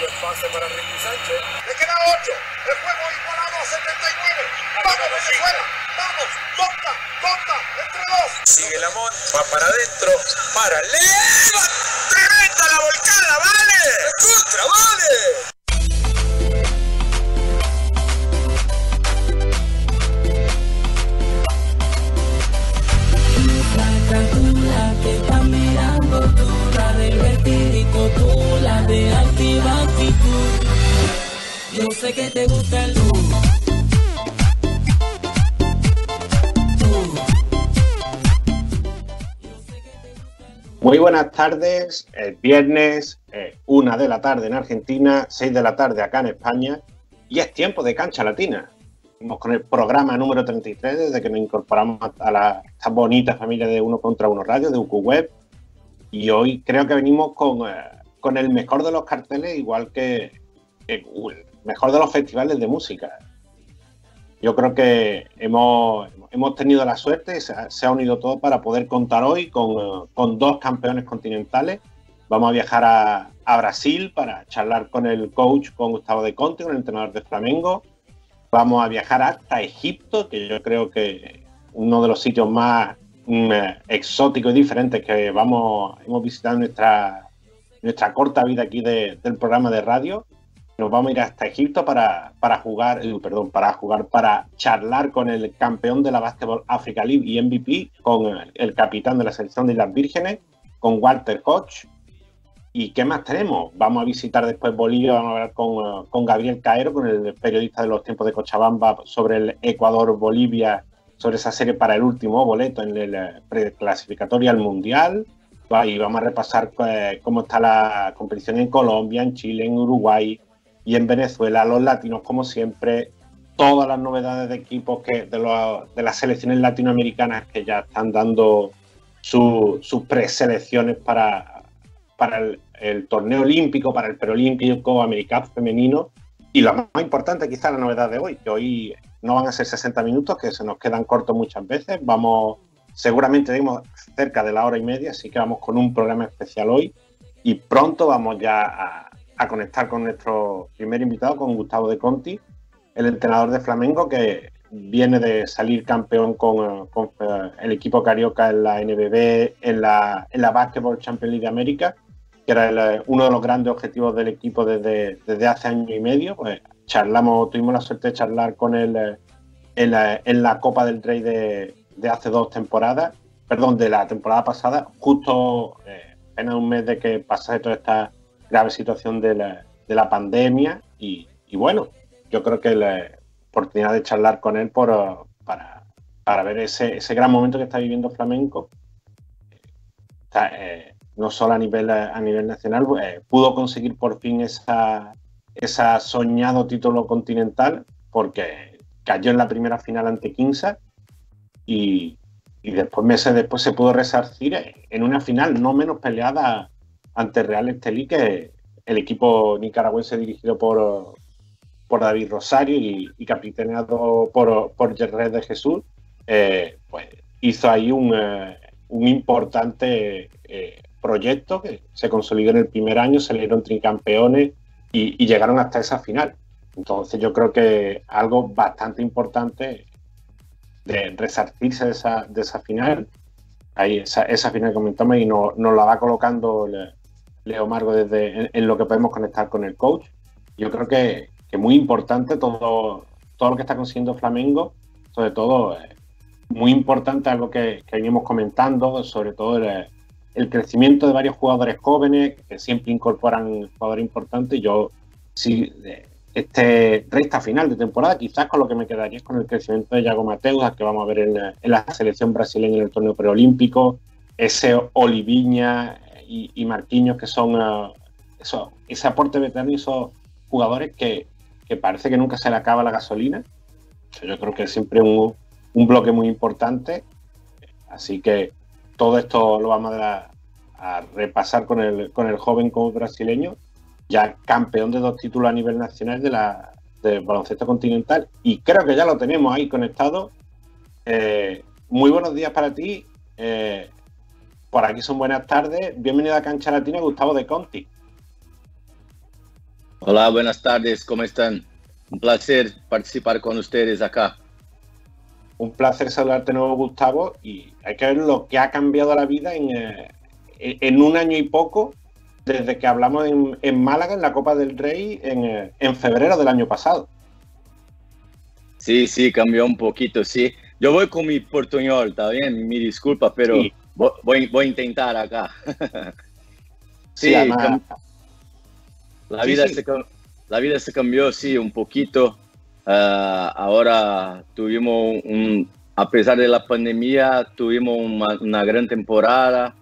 Buen pase para Ricky Sánchez. Le queda 8. El juego igualado a 79. ¡Vamos, Venezuela! ¡Vamos! ¡Tonta! ¡Tonta! ¡Entre dos! Sigue Lamont, va para adentro, para leva, tremenda la volcada, vale, contra, vale. Sé que te gusta el. Muy buenas tardes, el viernes, una de la tarde en Argentina, seis de la tarde acá en España, y es tiempo de cancha latina. Estamos con el programa número 33 desde que nos incorporamos a la, esta bonita familia de Uno contra Uno Radio, de UQ Web, y hoy creo que venimos con, eh, con el mejor de los carteles, igual que, que el mejor de los festivales de música. Yo creo que hemos, hemos tenido la suerte, se ha, se ha unido todo para poder contar hoy con, con dos campeones continentales. Vamos a viajar a, a Brasil para charlar con el coach, con Gustavo de Conte, con el entrenador de Flamengo. Vamos a viajar hasta Egipto, que yo creo que uno de los sitios más mm, exóticos y diferentes que vamos, hemos visitado en nuestra, nuestra corta vida aquí de- del programa de radio. Nos vamos a ir hasta Egipto para, para jugar, eh, perdón, para jugar, para charlar con el campeón de la Basketball Africa League y MVP, con el, capitán de la selección de Islas Vírgenes, con Walter Koch. ¿Y qué más tenemos? Vamos a visitar después Bolivia, vamos a hablar con, eh, con Gabriel Caero, con el periodista de los tiempos de Cochabamba, sobre el Ecuador-Bolivia, sobre esa serie para el último boleto en el eh, preclasificatorio al Mundial. Y vamos a repasar cómo está la competición en Colombia, en Chile, en Uruguay y en Venezuela. Los latinos, como siempre, todas las novedades de equipos que de, las selecciones latinoamericanas que ya están dando su- sus preselecciones para, para el, el torneo olímpico, para el preolímpico, americano femenino. Y lo más importante, quizá la novedad de hoy, que hoy no van a ser 60 minutos, que se nos quedan cortos muchas veces. Vamos, seguramente dimos cerca de la hora y media, así que vamos con un programa especial hoy. Y pronto vamos ya a, a conectar con nuestro primer invitado, con Gustavo de Conti, el entrenador de Flamengo, que viene de salir campeón con, eh, el equipo carioca en la NBB, en la, en la Basketball Champions League de América, que era eh, uno de los grandes objetivos del equipo desde, desde hace año y medio. Pues charlamos, tuvimos la suerte de charlar con él eh, en, la, Copa del Rey de, de hace dos temporadas, perdón, de la temporada pasada, justo apenas un mes de que pasase toda esta grave situación de la, de la pandemia. Y, y bueno, yo creo que la oportunidad de charlar con él por, para, para ver ese, ese gran momento que está viviendo Flamenco, eh, no solo a nivel, a nivel nacional, eh, pudo conseguir por fin esa, esa soñado título continental, porque cayó en la primera final ante Quinza y, y después, meses después, se pudo resarcir en una final no menos peleada ante Real Estelí, que el equipo nicaragüense dirigido por, por David Rosario y, capitaneado por, por Gerard de Jesús, eh, pues hizo ahí un, eh, un importante eh, proyecto que se consolidó en el primer año, salieron tricampeones y, llegaron hasta esa final. Entonces yo creo que algo bastante importante de resarcirse de esa, de esa final, ahí esa, esa final que comentamos y nos, nos la va colocando Le- Leo Margo desde en, lo que podemos conectar con el coach. Yo creo que, que muy importante todo, todo lo que está consiguiendo Flamengo, sobre todo eh, muy importante algo que, que venimos comentando, sobre todo el, crecimiento de varios jugadores jóvenes que siempre incorporan jugadores importantes. Yo sí, de este recta final de temporada, quizás con lo que me quedaría es con el crecimiento de Yago Mateus, que vamos a ver en, en la selección brasileña en el torneo preolímpico, ese Oliviña y, y Marquinhos que son eh, eso, ese aporte veterano y esos jugadores que, que parece que nunca se le acaba la gasolina. Yo creo que es siempre un, un bloque muy importante. Así que todo esto lo vamos a, a repasar con el, con el joven coach brasileño, ya campeón de dos títulos a nivel nacional de la de baloncesto continental. Y creo que ya lo tenemos ahí conectado. Eh, muy buenos días para ti. Eh, por aquí son buenas tardes. Bienvenido a Cancha Latina, Gustavo de Conti. Hola, buenas tardes, ¿cómo están? Un placer participar con ustedes acá. Un placer saludarte de nuevo, Gustavo, y hay que ver lo que ha cambiado la vida en, eh, en un año y poco desde que hablamos en, Málaga, en la Copa del Rey, eh, en, febrero del año pasado. Sí, sí, cambió un poquito, sí. Yo voy con mi portuñol, está bien, mi disculpa, pero voy, voy, a intentar acá. sí, la, vida Se, la vida se cambió, sí, un poquito. Ah, ahora tuvimos un, a pesar de la pandemia, tuvimos una gran temporada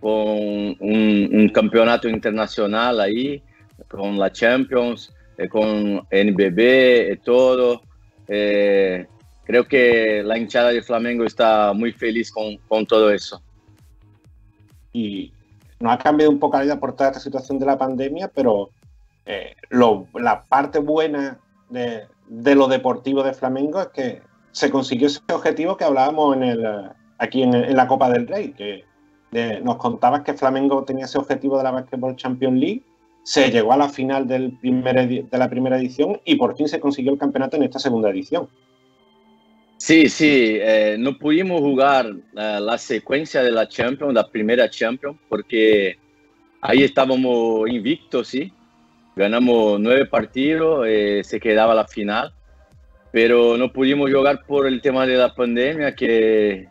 con un, campeonato internacional ahí, con la Champions, eh, con NBB y todo. Eh, creo que la hinchada de Flamengo está muy feliz con, con todo eso. Y nos ha cambiado un poco la vida por toda esta situación de la pandemia, pero eh, la parte buena de, de, lo deportivo de Flamengo es que se consiguió ese objetivo que hablábamos en el, aquí en, la Copa del Rey, que nos contabas que Flamengo tenía ese objetivo de la Basketball Champions League, se llegó a la final del primer de la primera edición y por fin se consiguió el campeonato en esta segunda edición. Sí, sí, eh, no pudimos jugar eh, la secuencia de la Champions, la primera Champions, porque ahí estábamos invictos, sí. Ganamos nueve partidos, eh, se quedaba la final, pero no pudimos jugar por el tema de la pandemia, que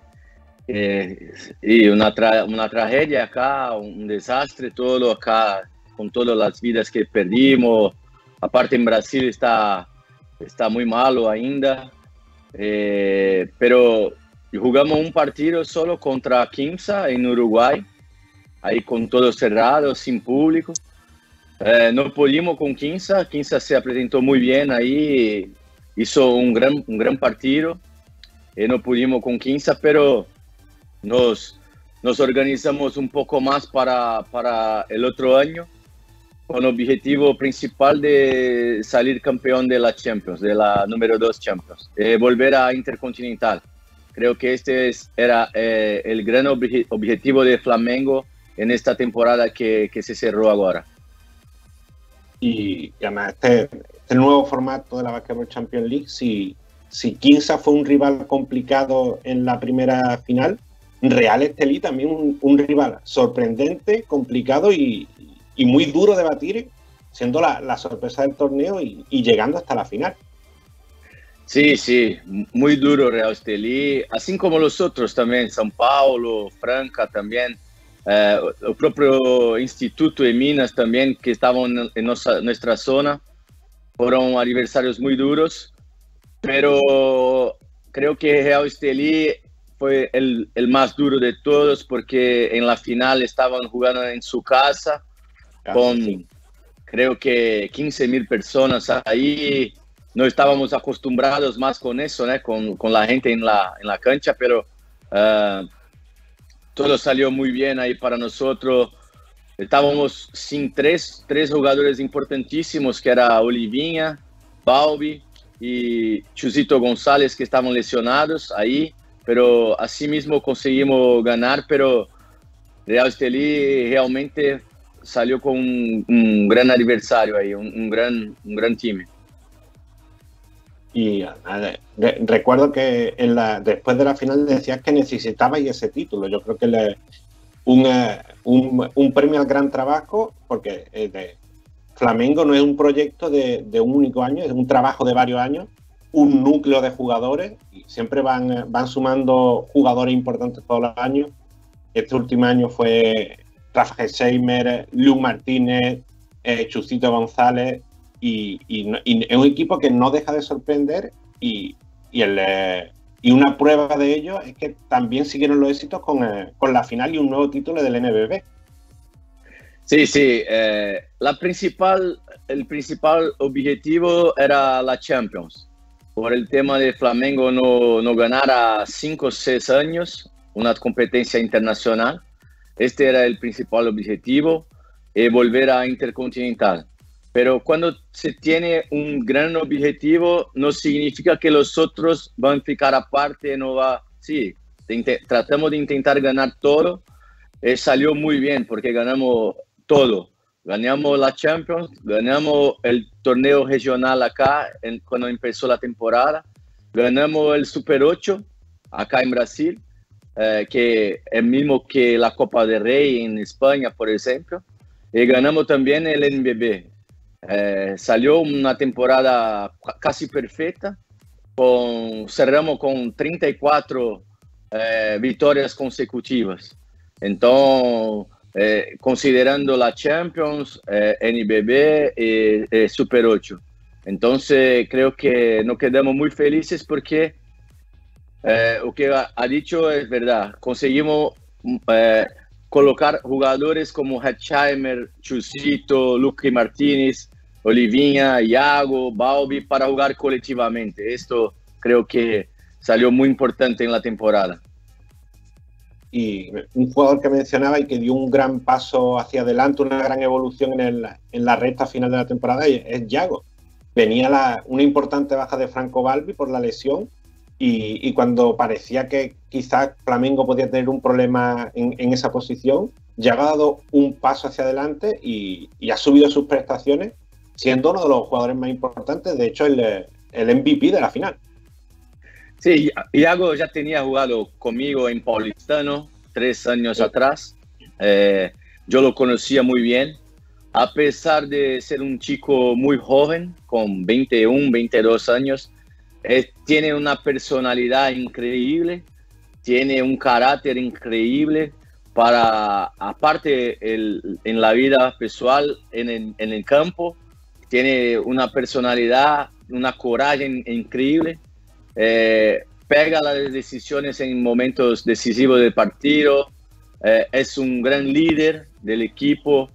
eh, y una, una tragedia acá, un desastre, todo acá, con todas las vidas que perdimos. Aparte en Brasil está, está muy malo ainda. Eh, pero jugamos un partido solo contra Quimsa en Uruguay, ahí con todo cerrado, sin público. Eh, no pudimos con Quimsa, Quimsa se presentó muy bien ahí, hizo un gran, un gran partido. Y no pudimos con Quimsa, pero nos, nos organizamos un poco más para, para el otro año con objetivo principal de salir campeón de la Champions, de la número 2 Champions, eh, volver a Intercontinental. Creo que este es, era eh, el gran objetivo de Flamengo en esta temporada que, que se cerró ahora. Y, además este, este, nuevo formato de la Basketball Champions League, si, si fue un rival complicado en la primera final, Real Estelí también un, rival sorprendente, complicado y, muy duro de batir, siendo la, sorpresa del torneo y, llegando hasta la final. Sí, sí, muy duro Real Estelí, así como los otros también, São Paulo, Franca también, eh, el propio Instituto de Minas también, que estaban en nuestra zona, fueron aniversarios muy duros, pero creo que Real Estelí fue el, el, más duro de todos porque en la final estaban jugando en su casa con creo que 15 mil personas ahí. No estábamos acostumbrados más con eso, ¿no? con, con, la gente en la, en la cancha, pero uh, todo salió muy bien ahí para nosotros. Estábamos sin tres, tres jugadores importantísimos, que era Olivinha, Balbi y Chusito González, que estaban lesionados ahí pero mismo conseguimos ganar, pero Real Estelí realmente salió con un, gran adversario ahí, un, gran, un gran time. Y recuerdo que después de la final decías que necesitabais ese título. Yo creo que le, un, un, premio al gran trabajo, porque eh, Flamengo no es un proyecto de, de, un único año, es un trabajo de varios años un núcleo de jugadores y siempre van, van sumando jugadores importantes todos los años. Este último año fue Rafa Seimer, Luke Martínez, eh, Chusito González y, es un equipo que no deja de sorprender y, el, eh, y una prueba de ello es que también siguieron los éxitos con, eh, con la final y un nuevo título del NBB. Sí, sí, la principal, el principal objetivo era la Champions por el tema de Flamengo no, no ganar a 5 o 6 años una competencia internacional. Este era el principal objetivo, eh, volver a Intercontinental. Pero cuando se tiene un gran objetivo, no significa que los otros van a ficar aparte, no va... Sí, tratamos de intentar ganar todo. Eh, salió muy bien porque ganamos todo. ganamos la Champions, ganamos el torneo regional acá cuando empezó la temporada, ganamos el Super 8 acá en Brasil, eh, que es mismo que la Copa del Rey en España, por ejemplo, y ganamos también el NBB. Eh, salió una temporada casi perfecta, con, cerramos con 34 eh, victorias consecutivas. Entonces, considerando la Champions, eh, NBB y, Super 8. Entonces creo que nos quedamos muy felices porque eh, lo que ha, dicho es verdad. Conseguimos colocar jugadores como Hetzheimer, Chusito, Luque Martínez, Olivinha, Iago, Balbi para jugar colectivamente. Esto creo que salió muy importante en la temporada. Y un jugador que mencionaba y que dio un gran paso hacia adelante, una gran evolución en, el, en la recta final de la temporada es Yago. Venía la, una importante baja de Franco Balbi por la lesión y, y, cuando parecía que quizás Flamengo podía tener un problema en, en, esa posición, Yago ha dado un paso hacia adelante y, y, ha subido sus prestaciones, siendo uno de los jugadores más importantes, de hecho el, el MVP de la final. Sí, Iago ya tenía jugado conmigo en Paulistano tres años atrás. Eh, yo lo conocía muy bien. A pesar de ser un chico muy joven, con 21, 22 años, eh, tiene una personalidad increíble, tiene un carácter increíble para, aparte el, en la vida personal, en el, en el campo, tiene una personalidad, una coraje increíble. Eh, pega las decisiones en momentos decisivos del partido, eh, es un gran líder del equipo,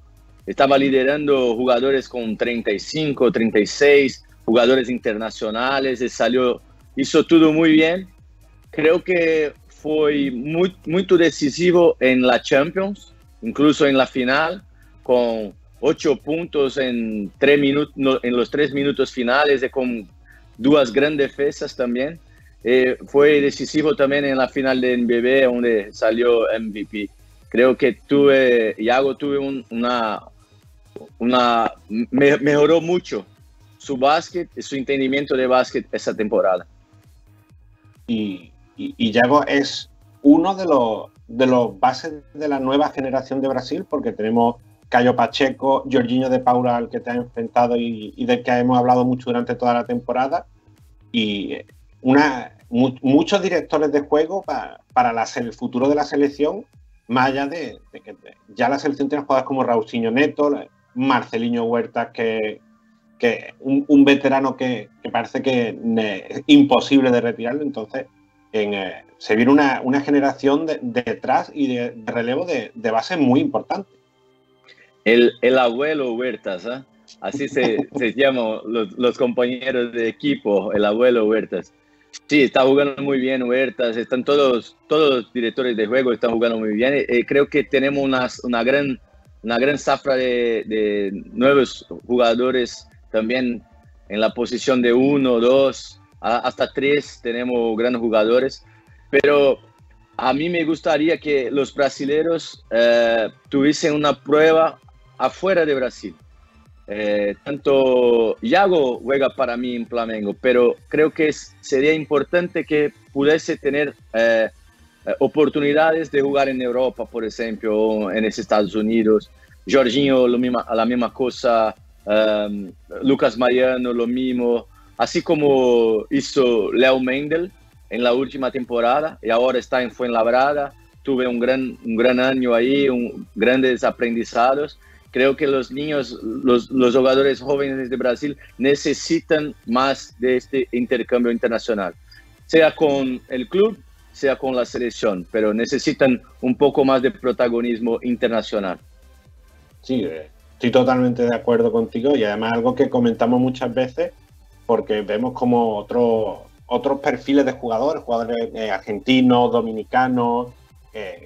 estaba liderando jugadores con 35, 36, jugadores internacionales, salió, hizo todo muy bien. Creo que fue muy, muy decisivo en la Champions, incluso en la final, con ocho puntos en, tres minutos, en los tres minutos finales y con dos grandes defensas también. Eh, fue decisivo también en la final de NBB donde salió MVP. Creo que tuve, Iago tuve una, una, mejoró mucho su básquet y su entendimiento de básquet esa temporada. Y, y, Iago es uno de los, de los bases de la nueva generación de Brasil porque tenemos Cayo Pacheco, Jorginho de Paula al que te ha enfrentado y, y del que hemos hablado mucho durante toda la temporada. Y una, muchos directores de juego para, el futuro de la selección, más allá de, que ya la selección tiene jugadores como Raulcinho Neto, Marcelinho Huerta, que, que un, veterano que, parece que es imposible de retirarlo. Entonces, eh, se viene una, generación detrás y de, relevo de, base muy importante. El, el abuelo Huertas, ¿eh? así se, se llaman los, los, compañeros de equipo, el abuelo Huertas. Sí, está jugando muy bien Huertas, están todos, todos los directores de juego están jugando muy bien. Eh, creo que tenemos una, una, gran, una gran zafra de, de, nuevos jugadores también en la posición de uno, dos, hasta tres tenemos grandes jugadores. Pero a mí me gustaría que los brasileños eh, tuviesen una prueba afuera de Brasil. Eh, tanto Iago juega para mí en Flamengo, pero creo que sería importante que pudiese tener eh, eh, oportunidades de jugar en Europa, por ejemplo, o en Estados Unidos. Jorginho, misma, la misma cosa. Um, Lucas Mariano, lo mismo. Así como hizo Leo Mendel en la última temporada y ahora está en Fuenlabrada. Tuve un gran, un gran año ahí, un, grandes aprendizados creo que los niños, los, los, jugadores jóvenes de Brasil necesitan más de este intercambio internacional, sea con el club, sea con la selección, pero necesitan un poco más de protagonismo internacional. Sí, eh, estoy totalmente de acuerdo contigo y además algo que comentamos muchas veces porque vemos como otros otros perfiles de jugadores, jugadores eh, argentinos, dominicanos,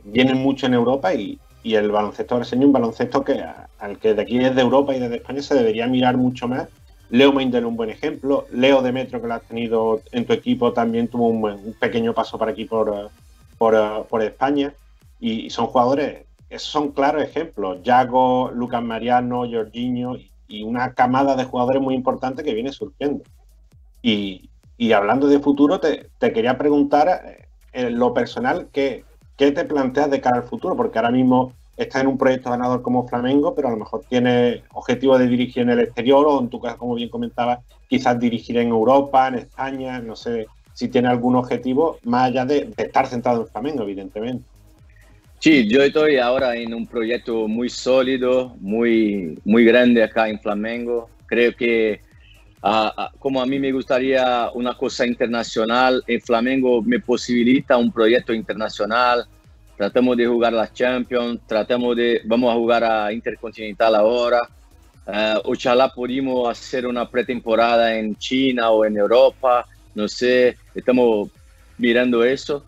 vienen mucho en Europa y, y el baloncesto brasileño un baloncesto que al que de aquí desde Europa y desde España se debería mirar mucho más. Leo Meindel un buen ejemplo, Leo Demetrio que lo has tenido en tu equipo también tuvo un, pequeño paso para aquí por, por, España y son jugadores esos son claros ejemplos. Yago, Lucas Mariano, Jorginho y una camada de jugadores muy importantes que viene surgiendo. Y, hablando de futuro, te, quería preguntar eh, en lo personal, ¿qué, ¿qué te planteas de cara al futuro? Porque ahora mismo estás en un proyecto ganador como Flamengo, pero a lo mejor tienes objetivo de dirigir en el exterior o en tu caso, como bien comentabas, quizás dirigir en Europa, en España, no sé si tiene algún objetivo más allá de, estar centrado en Flamengo, evidentemente. Sí, yo estoy ahora en un proyecto muy sólido, muy, muy grande acá en Flamengo. Creo que como a mí me gustaría una cosa internacional, en Flamengo me posibilita un proyecto internacional. Tratamos de jugar la Champions, tratamos de, vamos a jugar a Intercontinental ahora. Uh, ojalá pudimos hacer una pretemporada en China o en Europa, no sé, estamos mirando eso.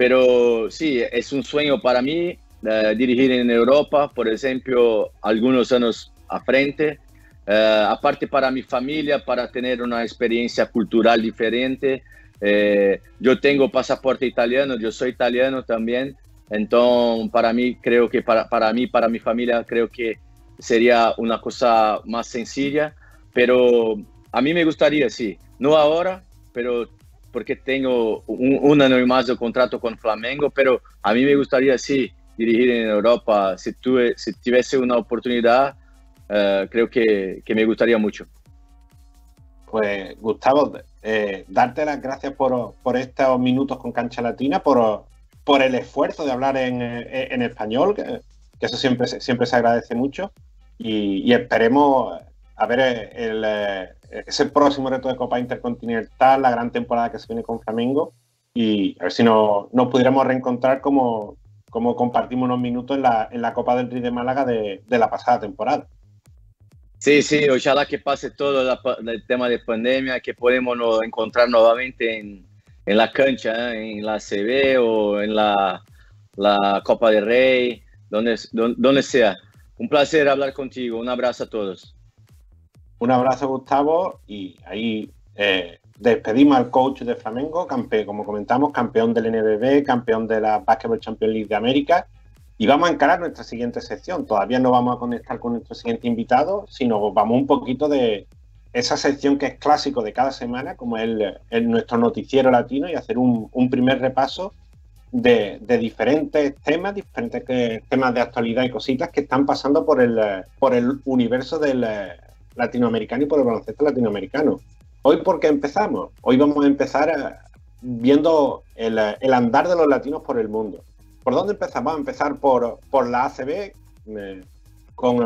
Pero sí, es un sueño para mí uh, dirigir en Europa, por ejemplo, algunos años a frente. Uh, aparte para mi familia, para tener una experiencia cultural diferente. yo tengo pasaporte italiano, yo soy italiano también. Entonces, para mí, creo que para, para mí, para mi familia, creo que sería una cosa más sencilla, pero a mí me gustaría, sí, no ahora, pero porque tengo un, año más de contrato con Flamengo, pero a mí me gustaría, sí, dirigir en Europa. Si, tuve, si tuviese una oportunidad, eh, creo que, que, me gustaría mucho. Pues Gustavo, eh, darte las gracias por, por, estos minutos con Cancha Latina, por, por el esfuerzo de hablar en, en español, que, que, eso siempre, siempre se agradece mucho y, esperemos a ver el, eh, ese próximo reto de Copa Intercontinental, la gran temporada que se viene con Flamengo y a ver si nos, nos pudiéramos reencontrar como, como compartimos unos minutos en la, en la Copa del Rey de Málaga de, de, la pasada temporada. Sí, sí, ojalá que pase todo el tema de pandemia, que podemos encontrar nuevamente en, en la cancha, ¿eh? en la CB o en la, la Copa del Rey, donde, donde sea. Un placer hablar contigo. Un abrazo a todos. Un abrazo, Gustavo. Y ahí eh, despedimos al coach de Flamengo, como comentamos, campeón del NBB, campeón de la Basketball Champions League de América. Y vamos a encarar nuestra siguiente sección. Todavía no vamos a conectar con nuestro siguiente invitado, sino vamos un poquito de esa sección que es clásico de cada semana, como es el, nuestro noticiero latino, y hacer un, primer repaso de, diferentes temas, diferentes temas de actualidad y cositas que están pasando por el, por el universo del eh, latinoamericano y por el baloncesto latinoamericano. Hoy, ¿por qué empezamos? Hoy vamos a empezar eh, viendo el, el, andar de los latinos por el mundo. ¿Por dónde empezamos? Vamos a empezar por, por la ACB, eh, con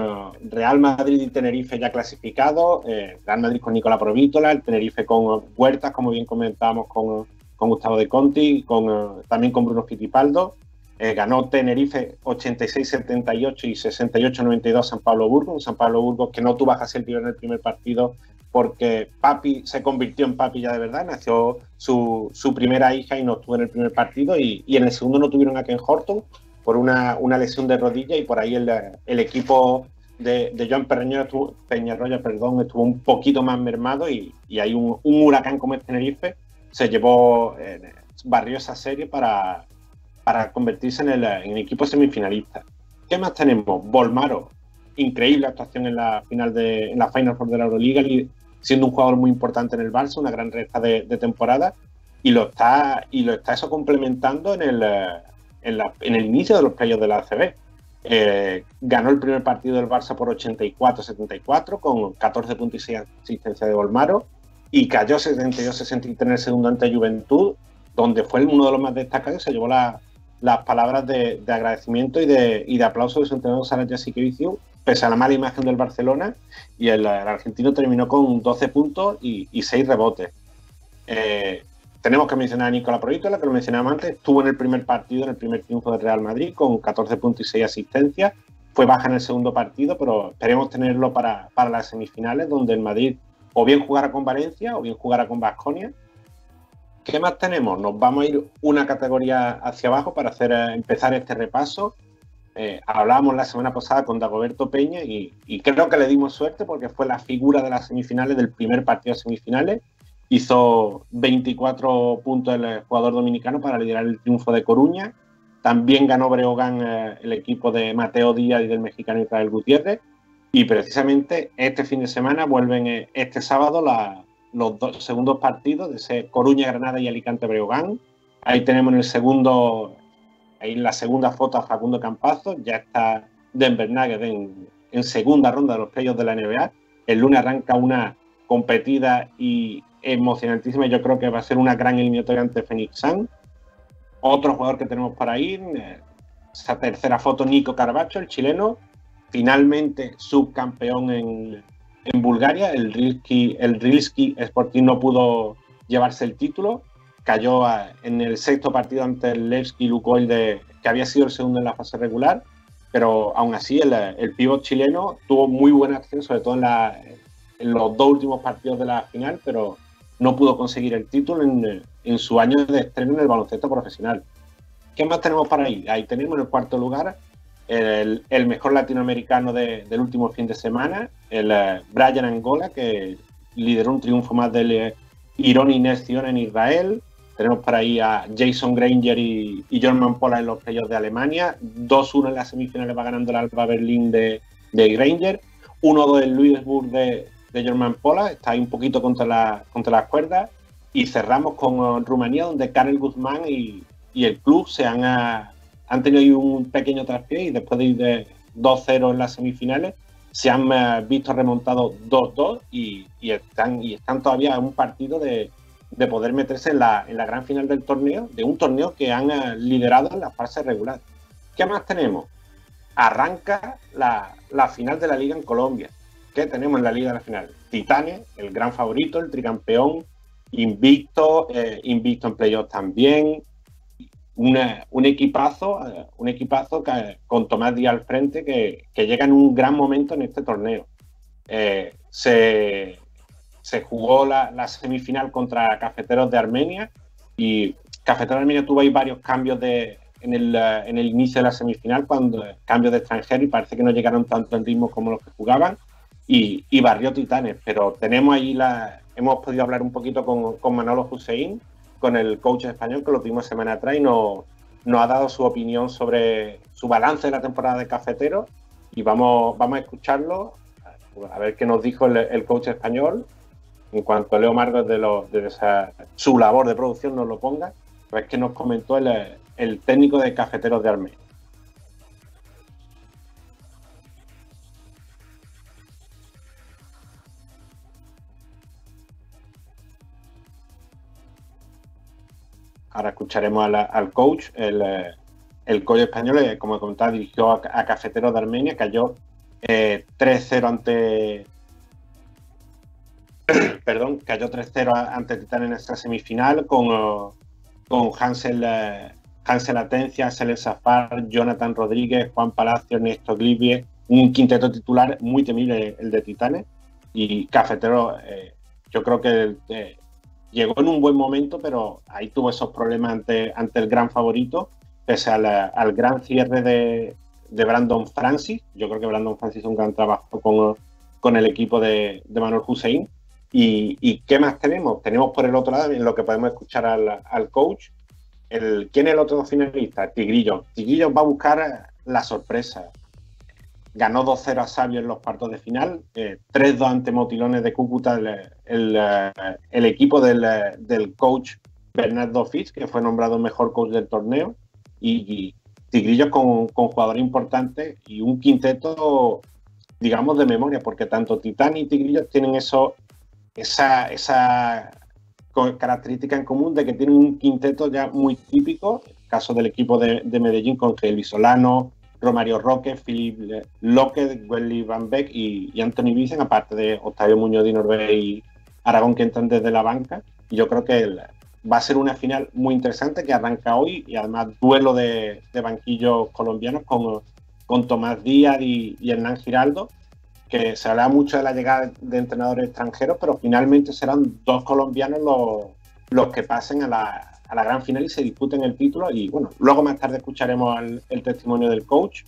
Real Madrid y Tenerife ya clasificados, Real Madrid con Nicolás Provítola, el Tenerife con Huertas, como bien comentábamos, con con Gustavo de Conti, con, eh, también con Bruno Fittipaldo. Eh, ganó Tenerife 86-78 y 68-92 San Pablo Burgos. San Pablo Burgos que no tuvo casi el en el primer partido porque Papi se convirtió en Papi ya de verdad. Nació su, su primera hija y no estuvo en el primer partido. Y, y, en el segundo no tuvieron a Ken Horton por una, una lesión de rodilla. Y por ahí el, el equipo de, de Joan Peñarroya perdón, estuvo un poquito más mermado. Y, y hay un, un huracán como Tenerife se llevó, eh, barrió esa serie para, para convertirse en el, equipo semifinalista. ¿Qué más tenemos? Volmaro, increíble actuación en la final de en la Final Four de la Euroliga, siendo un jugador muy importante en el Barça, una gran recta de, temporada, y lo está y lo está eso complementando en el, en, el inicio de los playoffs de la ACB. Eh, ganó el primer partido del Barça por 84-74 con 14 puntos y 6 asistencia de Volmaro y cayó 72-63 en el segundo ante Juventud, donde fue uno de los más destacados y se llevó las palabras de, agradecimiento y de, y de, aplauso de su entrenador Sara Jassikevicius, pese a la mala imagen del Barcelona, y el, argentino terminó con 12 puntos y, y 6 rebotes. Eh, tenemos que mencionar a Nicola Provítola, que lo mencionamos antes, estuvo en el primer partido, en el primer triunfo del Real Madrid, con 14 puntos y 6 asistencias. Fue baja en el segundo partido, pero esperemos tenerlo para, para las semifinales, donde el Madrid o bien jugará con Valencia o bien jugará con Vasconia. ¿Qué más tenemos? Nos vamos a ir una categoría hacia abajo para hacer eh, empezar este repaso. Eh, hablábamos la semana pasada con Dagoberto Peña y, creo que le dimos suerte porque fue la figura de las semifinales del primer partido de semifinales. Hizo 24 puntos el jugador dominicano para liderar el triunfo de Coruña. También ganó Breogán el equipo de Mateo Díaz y del mexicano Israel Gutiérrez. Y precisamente este fin de semana vuelven este sábado los dos segundos partidos de ese Coruña, Granada y Alicante Breogán. Ahí tenemos en el segundo, ahí en la segunda foto a Facundo Campazo, ya está Denver Nuggets en, en segunda ronda de los playoffs de la NBA. El lunes arranca una competida y emocionantísima. Yo creo que va a ser una gran eliminatoria ante Phoenix Sun. Otro jugador que tenemos para ir, eh, esa tercera foto, Nico Carbacho, el chileno, finalmente subcampeón en, en Bulgaria. El Rilski, el Rilski Sporting no pudo llevarse el título. Cayó en el sexto partido ante el Levski Lukoil, que había sido el segundo en la fase regular. Pero aún así, el, el pívot chileno tuvo muy buena acción, sobre todo en, la, en los dos últimos partidos de la final, pero no pudo conseguir el título en, en, su año de estreno en el baloncesto profesional. ¿Qué más tenemos para ahí? Ahí tenemos en el cuarto lugar el, mejor latinoamericano de, del último fin de semana, el uh, Brian Angola, que lideró un triunfo más del uh, Ironi Nestion en Israel. Tenemos por ahí a Jason Granger y, y John Mampola en los playoffs de Alemania. 2-1 en las semifinales va ganando el Alba Berlín de, de Granger. 1-2 en Louisburg de, German Pola, está ahí un poquito contra, la, contra las cuerdas. Y cerramos con Rumanía, donde Karel Guzmán y, el club se han, a, han tenido un pequeño traspié y después de ir de 2-0 en las semifinales, se han uh, visto remontados 2-2 y, están, todavía en un partido de, de poder meterse en la, gran final del torneo, de un torneo que han uh, liderado en la fase regular. ¿Qué más tenemos? Arranca la, la final de la liga en Colombia. ¿Qué tenemos en la liga de la final? Titanes, el gran favorito, el tricampeón, invicto, eh, invicto en playoffs también. Una, un equipazo, eh, un equipazo con Tomás Díaz al frente que, que, llega en un gran momento en este torneo. Eh, se, se, jugó la, la, semifinal contra Cafeteros de Armenia y Cafeteros de Armenia tuvo ahí varios cambios de, en, el, en el inicio de la semifinal, cuando cambios de extranjero y parece que no llegaron tanto en ritmo como los que jugaban y, y barrió Titanes, pero tenemos ahí la, hemos podido hablar un poquito con, con Manolo Hussein, con el coach español que lo tuvimos semana atrás y nos, ha dado su opinión sobre su balance de la temporada de cafetero y vamos, vamos a escucharlo, a ver qué nos dijo el, coach español en cuanto Leo Marcos de, lo, de esa, su labor de producción nos lo ponga, pues que nos comentó el, el técnico de cafeteros de Armenia. Ahora escucharemos al, coach. El, el, coach español, eh, como comentaba, dirigió a, a Cafeteros de Armenia, cayó eh, 3-0 ante. Perdón, cayó 3-0 ante Titán en esta semifinal con, con Hansel, eh, Hansel Atencia, Safar, Jonathan Rodríguez, Juan Palacio, Ernesto Glivie, un quinteto titular muy temible el de Titanes. Y Cafetero, eh, yo creo que eh, llegó en un buen momento, pero ahí tuvo esos problemas ante, ante el gran favorito, pese al, al gran cierre de, de, Brandon Francis. Yo creo que Brandon Francis hizo un gran trabajo con, con el equipo de, de Manuel Hussein. Y, qué más tenemos? Tenemos por el otro lado, en lo que podemos escuchar al, al coach, ¿quién es el otro finalista? Tigrillo. Tigrillo va a buscar la sorpresa. Ganó 2-0 a Sabio en los cuartos de final, eh, 3-2 ante Motilones de Cúcuta, el, el equipo del, del, coach Bernardo Fitz, que fue nombrado mejor coach del torneo, y, y Tigrillos con, con, jugadores importantes y un quinteto, digamos, de memoria, porque tanto Titán y Tigrillos tienen eso, esa, característica en común de que tienen un quinteto ya muy típico, el caso del equipo de, de Medellín con Gelby Solano, Romario Roque, Philip Locke, Welly Van Beck y, Anthony Vicen, aparte de Octavio Muñoz, Dinorbe y Aragón que entran desde la banca. Yo creo que va a ser una final muy interesante que arranca hoy y además duelo de, banquillos colombianos con, con Tomás Díaz y, y, Hernán Giraldo, que se habla mucho de la llegada de entrenadores extranjeros, pero finalmente serán dos colombianos los, los que pasen a la, la gran final y se disputen el título. Y bueno, luego más tarde escucharemos el, testimonio del coach.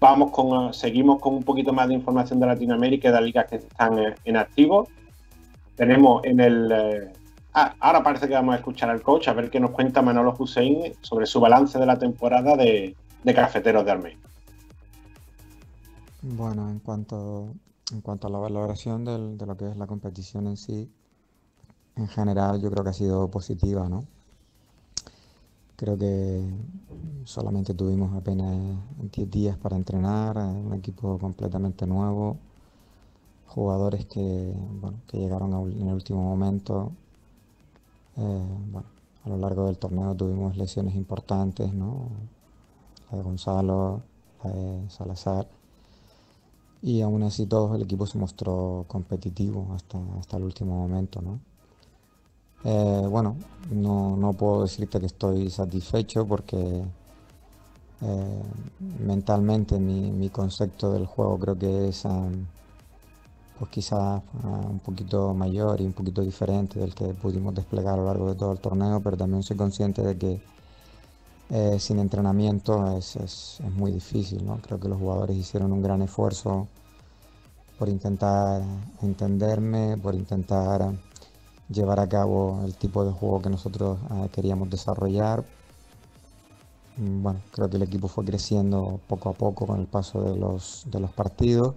Vamos con, seguimos con un poquito más de información de Latinoamérica y de las ligas que están en activo. Tenemos en el, Ah, ahora parece que vamos a escuchar al coach a ver qué nos cuenta Manolo Hussein sobre su balance de la temporada de, Cafeteros de Armenia. Bueno, en cuanto, en cuanto a la valoración de lo que es la competición en sí, en general yo creo que ha sido positiva, ¿no? Creo que solamente tuvimos apenas 10 días para entrenar, un equipo completamente nuevo, jugadores que, que llegaron en el último momento, eh, bueno, a lo largo del torneo tuvimos lesiones importantes, ¿no? La de Gonzalo, la de Salazar. Y aún así todo el equipo se mostró competitivo hasta, hasta el último momento, ¿no? Eh, bueno, no, puedo decirte que estoy satisfecho porque eh, mentalmente mi, mi, concepto del juego creo que es pues quizás ah, un poquito mayor y un poquito diferente del que pudimos desplegar a lo largo de todo el torneo, pero también soy consciente de que eh, sin entrenamiento es, es, muy difícil. ¿no? Creo que los jugadores hicieron un gran esfuerzo por intentar entenderme, por intentar llevar a cabo el tipo de juego que nosotros ah, queríamos desarrollar. Mm, bueno, creo que el equipo fue creciendo poco a poco con el paso de los, de los partidos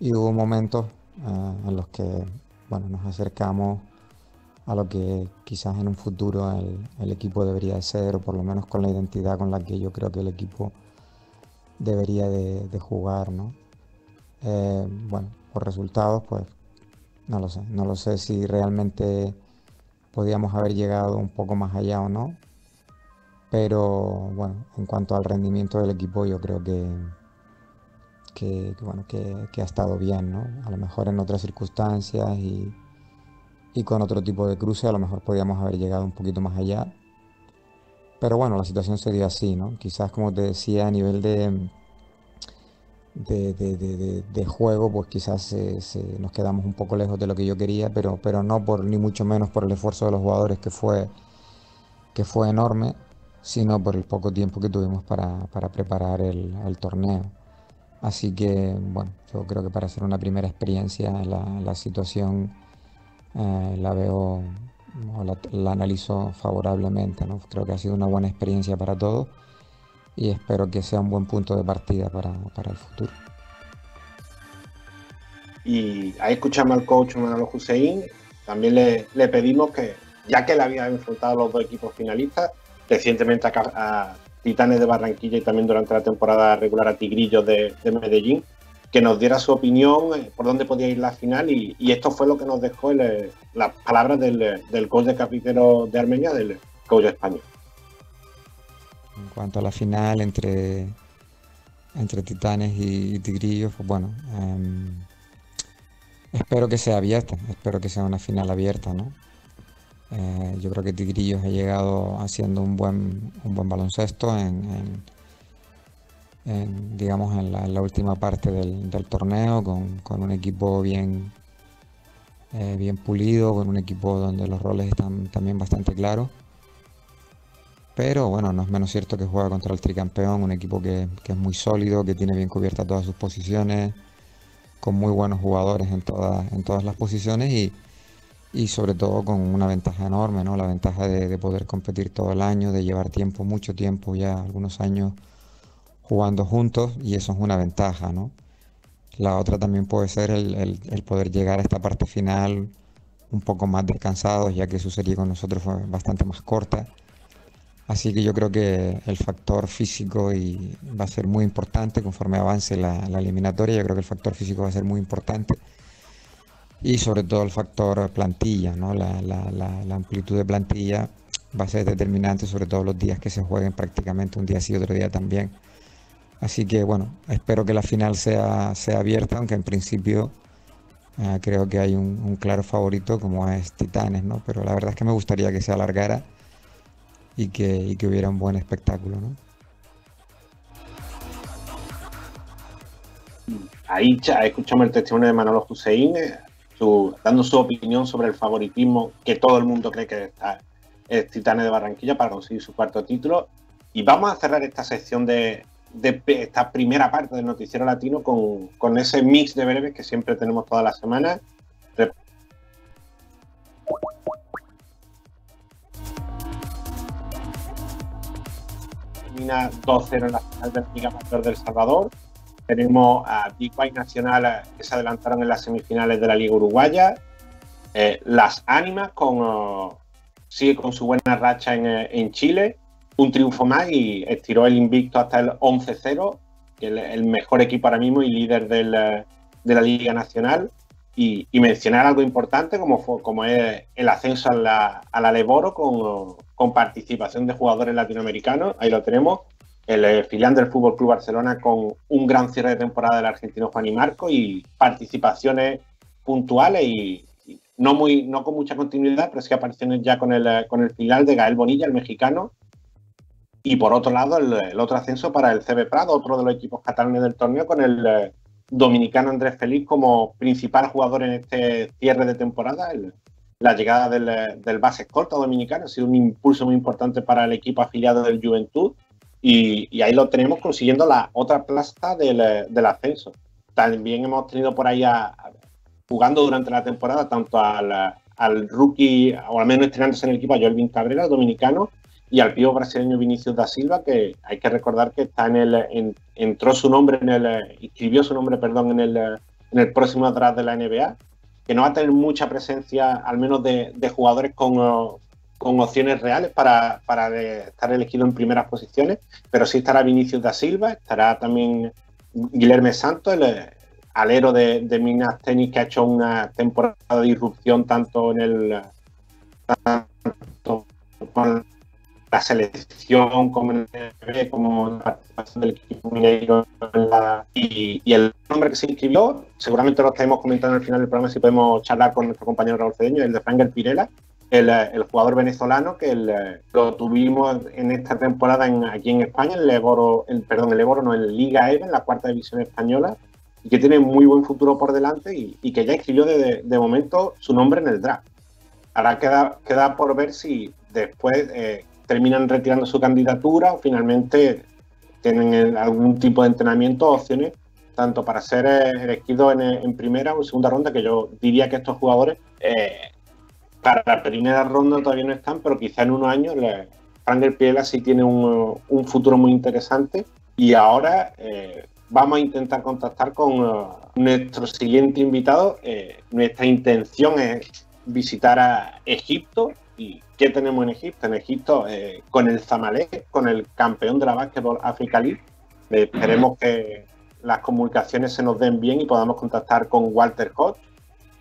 y hubo momentos eh, en los que bueno, nos acercamos a lo que quizás en un futuro el, equipo debería de ser, o por lo menos con la identidad con la que yo creo que el equipo debería de, jugar. ¿no? Eh, bueno, por resultados, pues no lo sé. No lo sé si realmente podíamos haber llegado un poco más allá o no. Pero bueno, en cuanto al rendimiento del equipo, yo creo que, que, bueno, que, ha estado bien, ¿no? A lo mejor en otras circunstancias y, con otro tipo de cruce a lo mejor podíamos haber llegado un poquito más allá. Pero bueno, la situación sería así, ¿no? Quizás como te decía a nivel de, de, juego, pues quizás nos quedamos un poco lejos de lo que yo quería, pero, pero no por ni mucho menos por el esfuerzo de los jugadores que fue, que fue enorme, sino por el poco tiempo que tuvimos para, preparar el torneo. Así que, bueno, yo creo que para hacer una primera experiencia la, situación eh, la veo o la, analizo favorablemente. ¿no? Creo que ha sido una buena experiencia para todos y espero que sea un buen punto de partida para, el futuro. Y ahí escuchamos al coach Manolo Hussein. También le, le pedimos que, ya que le había enfrentado los dos equipos finalistas, recientemente a, Titanes de Barranquilla y también durante la temporada regular a Tigrillos de, Medellín, que nos diera su opinión eh, por dónde podía ir la final y, esto fue lo que nos dejó eh, las palabras del, del coach de capítulo de Armenia, del coach español. En cuanto a la final entre, entre Titanes y, Tigrillos, pues bueno, em, espero que sea abierta, espero que sea una final abierta, ¿no? Eh, yo creo que Tigrillos ha llegado haciendo un buen, un buen baloncesto en, digamos, en la, última parte del, torneo, con, un equipo bien, eh, bien pulido, con un equipo donde los roles están también bastante claros. Pero bueno, no es menos cierto que juega contra el tricampeón, un equipo que, es muy sólido, que tiene bien cubiertas todas sus posiciones, con muy buenos jugadores en, todas en todas las posiciones y, y sobre todo con una ventaja enorme, ¿no? La ventaja de, poder competir todo el año, de llevar tiempo, mucho tiempo, ya algunos años jugando juntos y eso es una ventaja, ¿no? La otra también puede ser el, poder llegar a esta parte final un poco más descansados, ya que su serie con nosotros fue bastante más corta. Así que yo creo que el factor físico y va a ser muy importante conforme avance la, la eliminatoria. Yo creo que el factor físico va a ser muy importante y sobre todo el factor plantilla, ¿no? la, amplitud de plantilla va a ser determinante, sobre todo los días que se jueguen prácticamente, un día sí, otro día también. Así que bueno, espero que la final sea, sea abierta, aunque en principio eh, creo que hay un, claro favorito como es Titanes, ¿no? pero la verdad es que me gustaría que se alargara y que, y que hubiera un buen espectáculo. ¿no? Ahí escuchamos el testimonio de Manolo Hussein, dando su opinión sobre el favoritismo que todo el mundo cree que está el Titanes de Barranquilla para conseguir su cuarto título. Y vamos a cerrar esta sección de, esta primera parte del Noticiero Latino con, ese mix de breves que siempre tenemos todas las semanas. Termina 2-0 en la final de la Liga Mayor del Salvador. Tenemos a White Nacional eh, que se adelantaron en las semifinales de la Liga Uruguaya. Eh, las Ánimas con, oh, sigue con su buena racha en, eh, en, Chile. Un triunfo más y estiró el invicto hasta el 11-0, que es el, mejor equipo ahora mismo y líder del, de la Liga Nacional. Y, y, mencionar algo importante como, como es el ascenso a la, a la Leboro con, con participación de jugadores latinoamericanos. Ahí lo tenemos el eh, filial del Fútbol Club Barcelona con un gran cierre de temporada del argentino Juan y Marco y participaciones puntuales y, no muy no con mucha continuidad, pero sí apariciones ya con el, eh, con el filial de Gael Bonilla, el mexicano. Y por otro lado, el, el, otro ascenso para el CB Prado, otro de los equipos catalanes del torneo, con el eh, dominicano Andrés Feliz como principal jugador en este cierre de temporada. El, la llegada del, eh, del base escolta dominicano ha sido un impulso muy importante para el equipo afiliado del Juventud y, ahí lo tenemos consiguiendo la otra plaza del, del, ascenso. También hemos tenido por ahí jugando durante la temporada tanto al, al, rookie, o al menos estrenándose en el equipo, a Joelvin Cabrera, dominicano, y al pío brasileño Vinicius da Silva, que hay que recordar que está entró su nombre en el, inscribió su nombre, perdón, en el, en el próximo draft de la NBA, que no va a tener mucha presencia, al menos de, de jugadores con, con opciones reales para, para estar elegido en primeras posiciones, pero sí estará Vinicius da Silva, estará también Guilherme Santos, el alero de, de Minas Tenis que ha hecho una temporada de irrupción tanto en el tanto la selección como en el como la participación del equipo mineiro y, y, el nombre que se inscribió, seguramente lo estaremos comentando al final del programa si podemos charlar con nuestro compañero Raúl Cedeño, el de Frankel Pirela, el, el, jugador venezolano que el, lo tuvimos en esta temporada en, aquí en España, el Leboro, el, perdón, el Leboro no, en Liga EVE, en la cuarta división española, y que tiene muy buen futuro por delante y, y que ya inscribió de, de, momento su nombre en el draft. Ahora queda, queda por ver si después eh, terminan retirando su candidatura o finalmente tienen algún tipo de entrenamiento, opciones, tanto para ser eh, elegidos en, primera o segunda ronda, que yo diría que estos jugadores eh, para la primera ronda todavía no están, pero quizá en unos años Frank Piela sí tiene un, futuro muy interesante y ahora eh, vamos a intentar contactar con uh, nuestro siguiente invitado. Eh, nuestra intención es visitar a Egipto y ¿qué tenemos en Egipto? En Egipto eh, con el Zamalek, con el campeón de la Basketball Africa League. esperemos que las comunicaciones se nos den bien y podamos contactar con Walter Hodge,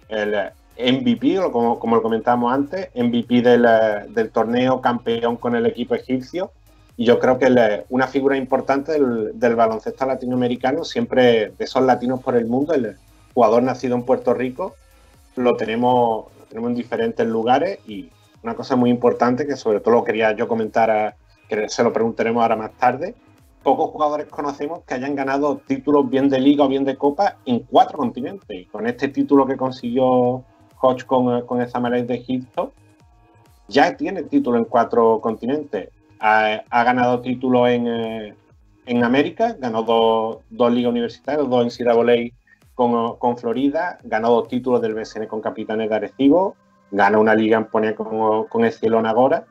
el MVP, como, como lo comentábamos antes, MVP del, del, torneo, campeón con el equipo egipcio. Y yo creo que el, una figura importante del, del, baloncesto latinoamericano, siempre de esos latinos por el mundo, el jugador nacido en Puerto Rico, lo tenemos, lo tenemos en diferentes lugares y una cosa muy importante que sobre todo lo quería yo comentar, que se lo preguntaremos ahora más tarde, pocos jugadores conocemos que hayan ganado títulos bien de liga o bien de copa en cuatro continentes. Y con este título que consiguió Hodge con, con el Zamalek de Egipto, ya tiene título en cuatro continentes. Ha, ha ganado título en, eh, en, América, ganó dos, dos ligas universitarias, dos en Siraboley con, con, Florida, ganó dos títulos del BSN con Capitanes de Arecibo, ganó una liga en Ponía con, con Escilón Agora,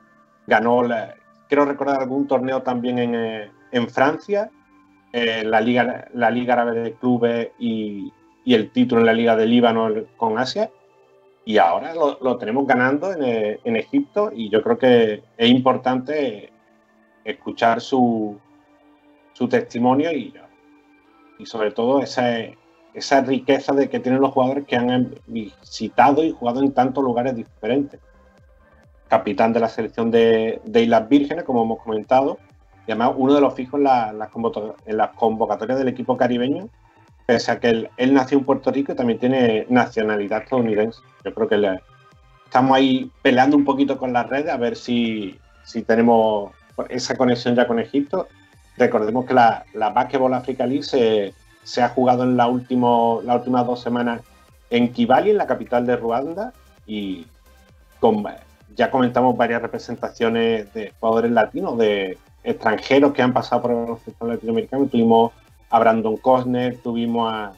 ganó, la, quiero recordar algún torneo también en, eh, en Francia, eh, la, liga, la Liga Árabe de Clubes y, y, el título en la Liga de Líbano con Asia, y ahora lo, lo tenemos ganando en, eh, en, Egipto. Y yo creo que es importante escuchar su, su testimonio y, y sobre todo esa, esa riqueza de que tienen los jugadores que han visitado y jugado en tantos lugares diferentes. Capitán de la selección de, de Islas Vírgenes, como hemos comentado, y además uno de los fijos en, la, las convocatorias del equipo caribeño pese a que él, él, nació en Puerto Rico y también tiene nacionalidad estadounidense. Yo creo que le, estamos ahí peleando un poquito con las redes a ver si, si tenemos esa conexión ya con Egipto. Recordemos que la, la Basketball Africa League se, se ha jugado en la último, las últimas dos semanas en Kibali, en la capital de Ruanda, y con, ya comentamos varias representaciones de jugadores latinos, de extranjeros que han pasado por el sector latinoamericano. Tuvimos a Brandon Cosner, tuvimos a,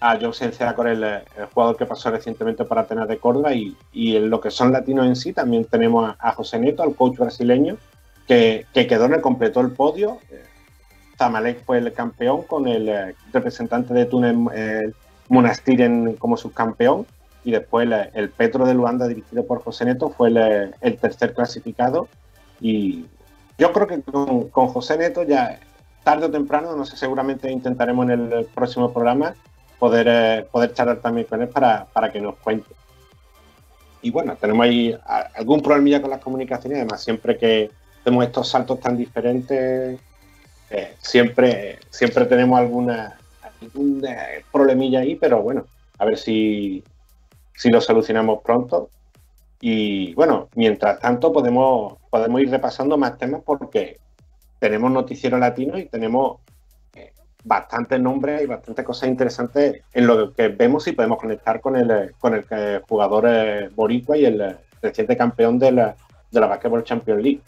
a José Ceacor, el, jugador que pasó recientemente para Atenas de Córdoba, y, y, en lo que son latinos en sí también tenemos a, a, José Neto, al coach brasileño, que, quedó en el completó el podio. Zamalek fue el campeón con el eh, representante de Túnez, el Monastiren, como subcampeón. Y después el, Petro de Luanda, dirigido por José Neto, fue el, tercer clasificado. Y yo creo que con, con José Neto ya tarde o temprano, no sé, seguramente intentaremos en el próximo programa poder, eh, poder charlar también con él para, para, que nos cuente. Y bueno, tenemos ahí algún problemilla con las comunicaciones, además siempre que tenemos estos saltos tan diferentes, eh, siempre, siempre tenemos alguna, algún problemilla ahí, pero bueno, a ver si, si lo solucionamos pronto. Y bueno, mientras tanto podemos, podemos ir repasando más temas porque tenemos noticiero latino y tenemos eh, bastantes nombres y bastantes cosas interesantes en lo que vemos y podemos conectar con el, con el jugador eh, boricua y el reciente campeón de la, de la Basketball Champions League.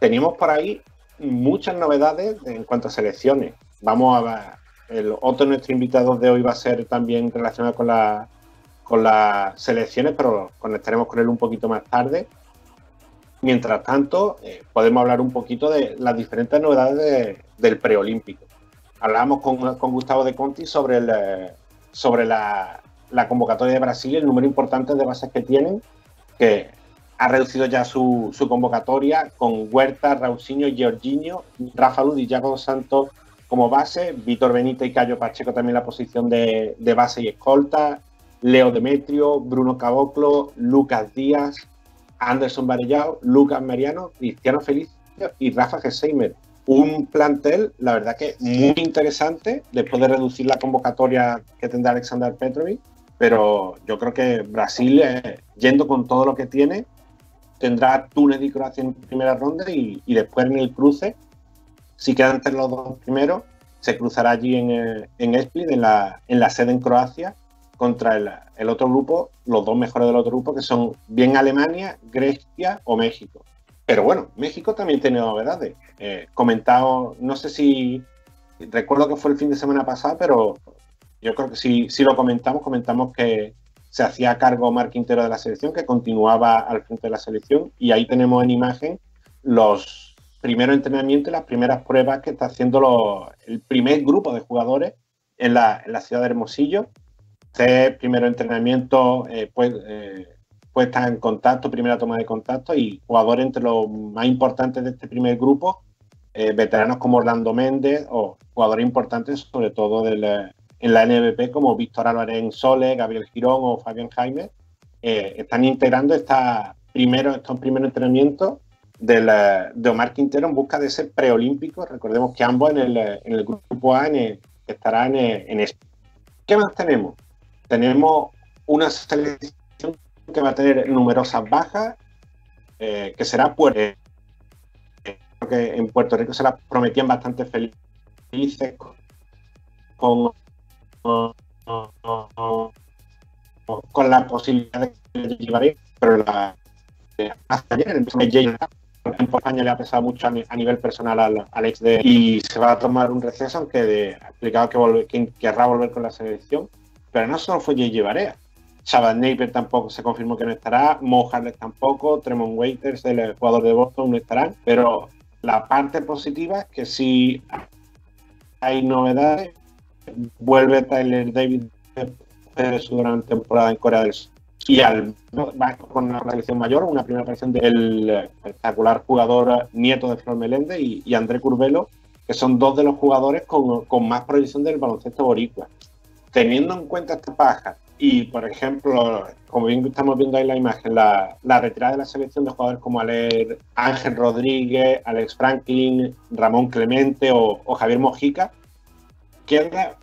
Teníamos por ahí muchas novedades en cuanto a selecciones. Vamos a ver, el otro de nuestros invitados de hoy va a ser también relacionado con, la, con las selecciones, pero conectaremos con él un poquito más tarde. Mientras tanto, eh, podemos hablar un poquito de las diferentes novedades del preolímpico. Hablábamos con, Gustavo de Conti sobre, el, sobre la, convocatoria de Brasil, el número importante de bases que tienen, que ha reducido ya su, convocatoria con Huerta, Rausinho, Giorginio, Rafa Luz y Jaco Santos como base, Víctor Benítez y Cayo Pacheco también la posición de, de base y escolta, Leo Demetrio, Bruno Caboclo, Lucas Díaz, Anderson Varellao, Lucas Mariano, Cristiano Felicio y Rafa Gesheimer. Un plantel, la verdad que muy interesante, después de reducir la convocatoria que tendrá Alexander Petrovic, pero yo creo que Brasil, eh, yendo con todo lo que tiene, tendrá Túnez y Croacia en primera ronda y, después en el cruce, si quedan entre los dos primeros, se cruzará allí en, en Split, en la, en la sede en Croacia, contra el, otro grupo, los dos mejores del otro grupo, que son bien Alemania, Grecia o México. Pero bueno, México también tiene novedades. Eh, comentado, no sé si recuerdo que fue el fin de semana pasado, pero yo creo que si, si lo comentamos, comentamos que se hacía cargo Marc Quintero de la selección, que continuaba al frente de la selección, y ahí tenemos en imagen los primeros entrenamientos y las primeras pruebas que está haciendo el primer grupo de jugadores en la, ciudad de Hermosillo, este primero entrenamiento, eh, pues, eh, puesta en contacto, primera toma de contacto y jugadores entre los más importantes de este primer grupo, eh, veteranos como Orlando Méndez o jugadores importantes sobre todo en la NBP como Víctor Álvarez en Sole, Gabriel Girón o Fabián Jaime, están integrando esta primero, estos primeros entrenamientos de Omar Quintero en busca de ser preolímpico. Recordemos que ambos en el, grupo A estarán en, en, ¿Qué más tenemos? tenemos una selección que va a tener numerosas bajas, eh, que será Puerto eh, en Puerto Rico se las prometían bastante felices con, la posibilidad de que llevaré, pero la, hasta ayer en España le ha pesado mucho a, nivel personal al, Alex de y se va a tomar un receso, aunque ha explicado que, que querrá volver con la selección pero no solo fue J.J. Barea. Chavad Napier tampoco se confirmó que no estará, Mo tampoco, Tremont Waiters, el jugador de Boston, no estarán. Pero la parte positiva es que si hay novedades, vuelve Tyler David de su gran temporada en Corea del Sur. Y al, va con una selección mayor, una primera aparición del espectacular jugador nieto de Flor Meléndez y, André Curvelo, que son dos de los jugadores con, con más proyección del baloncesto boricua teniendo en cuenta esta paja y, por ejemplo, como bien estamos viendo ahí la imagen, la, retirada de la selección de jugadores como Ángel Rodríguez, Alex Franklin, Ramón Clemente o, Javier Mojica, queda,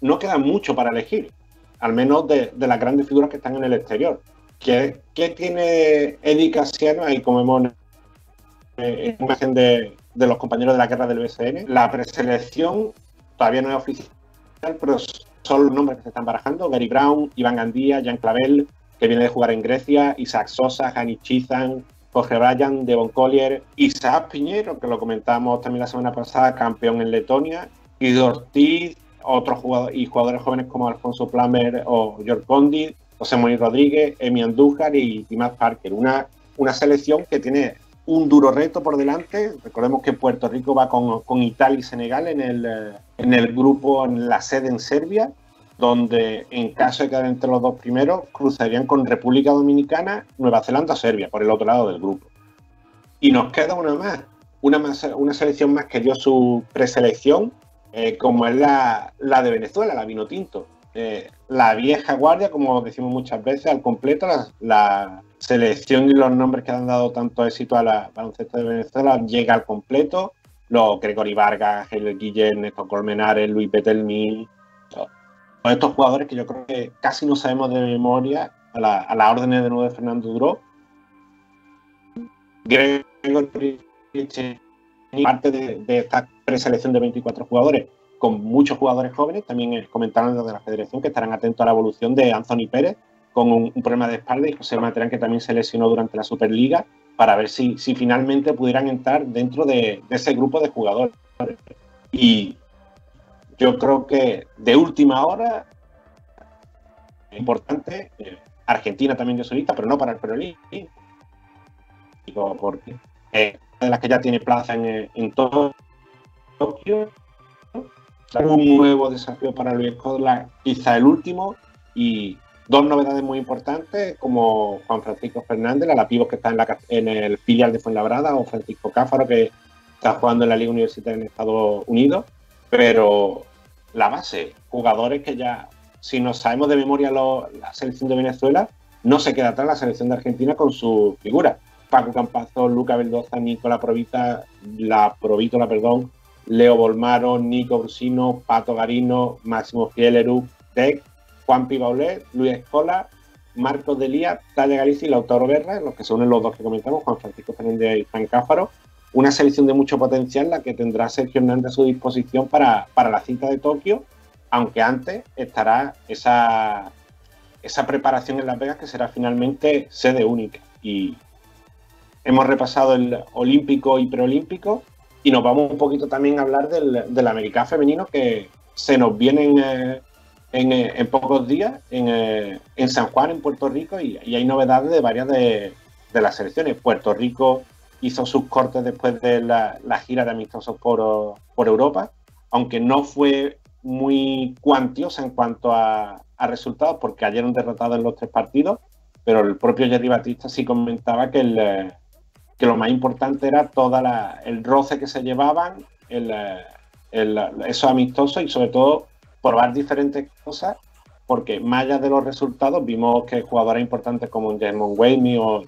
no queda mucho para elegir, al menos de, las grandes figuras que están en el exterior. ¿Qué, qué tiene Eddie Casiano ahí como vemos en imagen de, de los compañeros de la guerra del BCN? La preselección todavía no es oficial, pero son los nombres que se están barajando, Gary Brown, Iván Gandía, Jan Clavel, que viene de jugar en Grecia, Isaac Sosa, Hani Chizan, Jorge Bryan, Devon Collier, Isaac Piñero, que lo comentamos también la semana pasada, campeón en Letonia, y Ortiz, otros jugadores y jugadores jóvenes como Alfonso Plummer o George Condi, José Moni Rodríguez, Emi Andújar y, Matt Parker. Una, una selección que tiene un duro reto por delante. Recordemos que Puerto Rico va con, Italia y Senegal en el, eh, en el grupo, en la sede en Serbia, donde en caso de quedar entre los dos primeros, cruzarían con República Dominicana, Nueva Zelanda, Serbia, por el otro lado del grupo. Y nos queda una más, una, más, una selección más que dio su preselección, eh, como es la, de Venezuela, la Vino Tinto. Eh, la vieja guardia, como decimos muchas veces, al completo, la, selección y los nombres que han dado tanto éxito a la baloncesto de Venezuela llega al completo. Los Gregory Vargas, el Guillén, Néstor Colmenares, Luis Betelmi, todos estos jugadores que yo creo que casi no sabemos de memoria a la, a la orden de nuevo de Fernando Duro. Gregory parte de, de esta preselección de 24 jugadores con muchos jugadores jóvenes. También comentaron desde la federación que estarán atentos a la evolución de Anthony Pérez con un, problema de espalda y José Materán que también se lesionó durante la Superliga para ver si, si finalmente pudieran entrar dentro de, ese grupo de jugadores. Y yo creo que de última hora, importante, eh, Argentina también de solista, pero no para el Perolín, porque de las que ya tiene plaza en, en Tokio un nuevo desafío para Luis Codla, quizá el último, y dos novedades muy importantes, como Juan Francisco Fernández, la pivot que está en, la, en el filial de Fuenlabrada, o Francisco Cáfaro, que está jugando en la Liga Universitaria en Estados Unidos, pero la base, jugadores que ya, si nos sabemos de memoria la selección de Venezuela, no se queda atrás la selección de Argentina con su figura. Paco Campazo, Luca Veldoza, Nicola Provita, la Provítola, perdón, Leo Bolmaro, Nico Brusino, Pato Garino, Máximo Fieleru, Tec, Juan Pibaulet, Luis Escola, Marcos Delía, Talla Galicia y Lautaro Berra, los que son los dos que comentamos, Juan Francisco Fernández y Juan Cáfaro. Una selección de mucho potencial, la que tendrá Sergio Hernández a su disposición para, para la cita de Tokio, aunque antes estará esa, esa preparación en Las Vegas que será finalmente sede única. Y hemos repasado el olímpico y preolímpico y nos vamos un poquito también a hablar del, del femenino que se nos viene eh, eh, en, pocos días eh, en, San Juan, en Puerto Rico, y, hay novedades de varias de, las selecciones. Puerto Rico hizo sus cortes después de la, gira de amistosos por, por, Europa, aunque no fue muy cuantiosa en cuanto a, a resultados, porque ayer un derrotado en los tres partidos, pero el propio Jerry Batista sí comentaba que el que lo más importante era todo el roce que se llevaban, el, el, esos amistosos y sobre todo probar diferentes cosas, porque más allá de los resultados vimos que jugadores importantes como Jermon Wayne o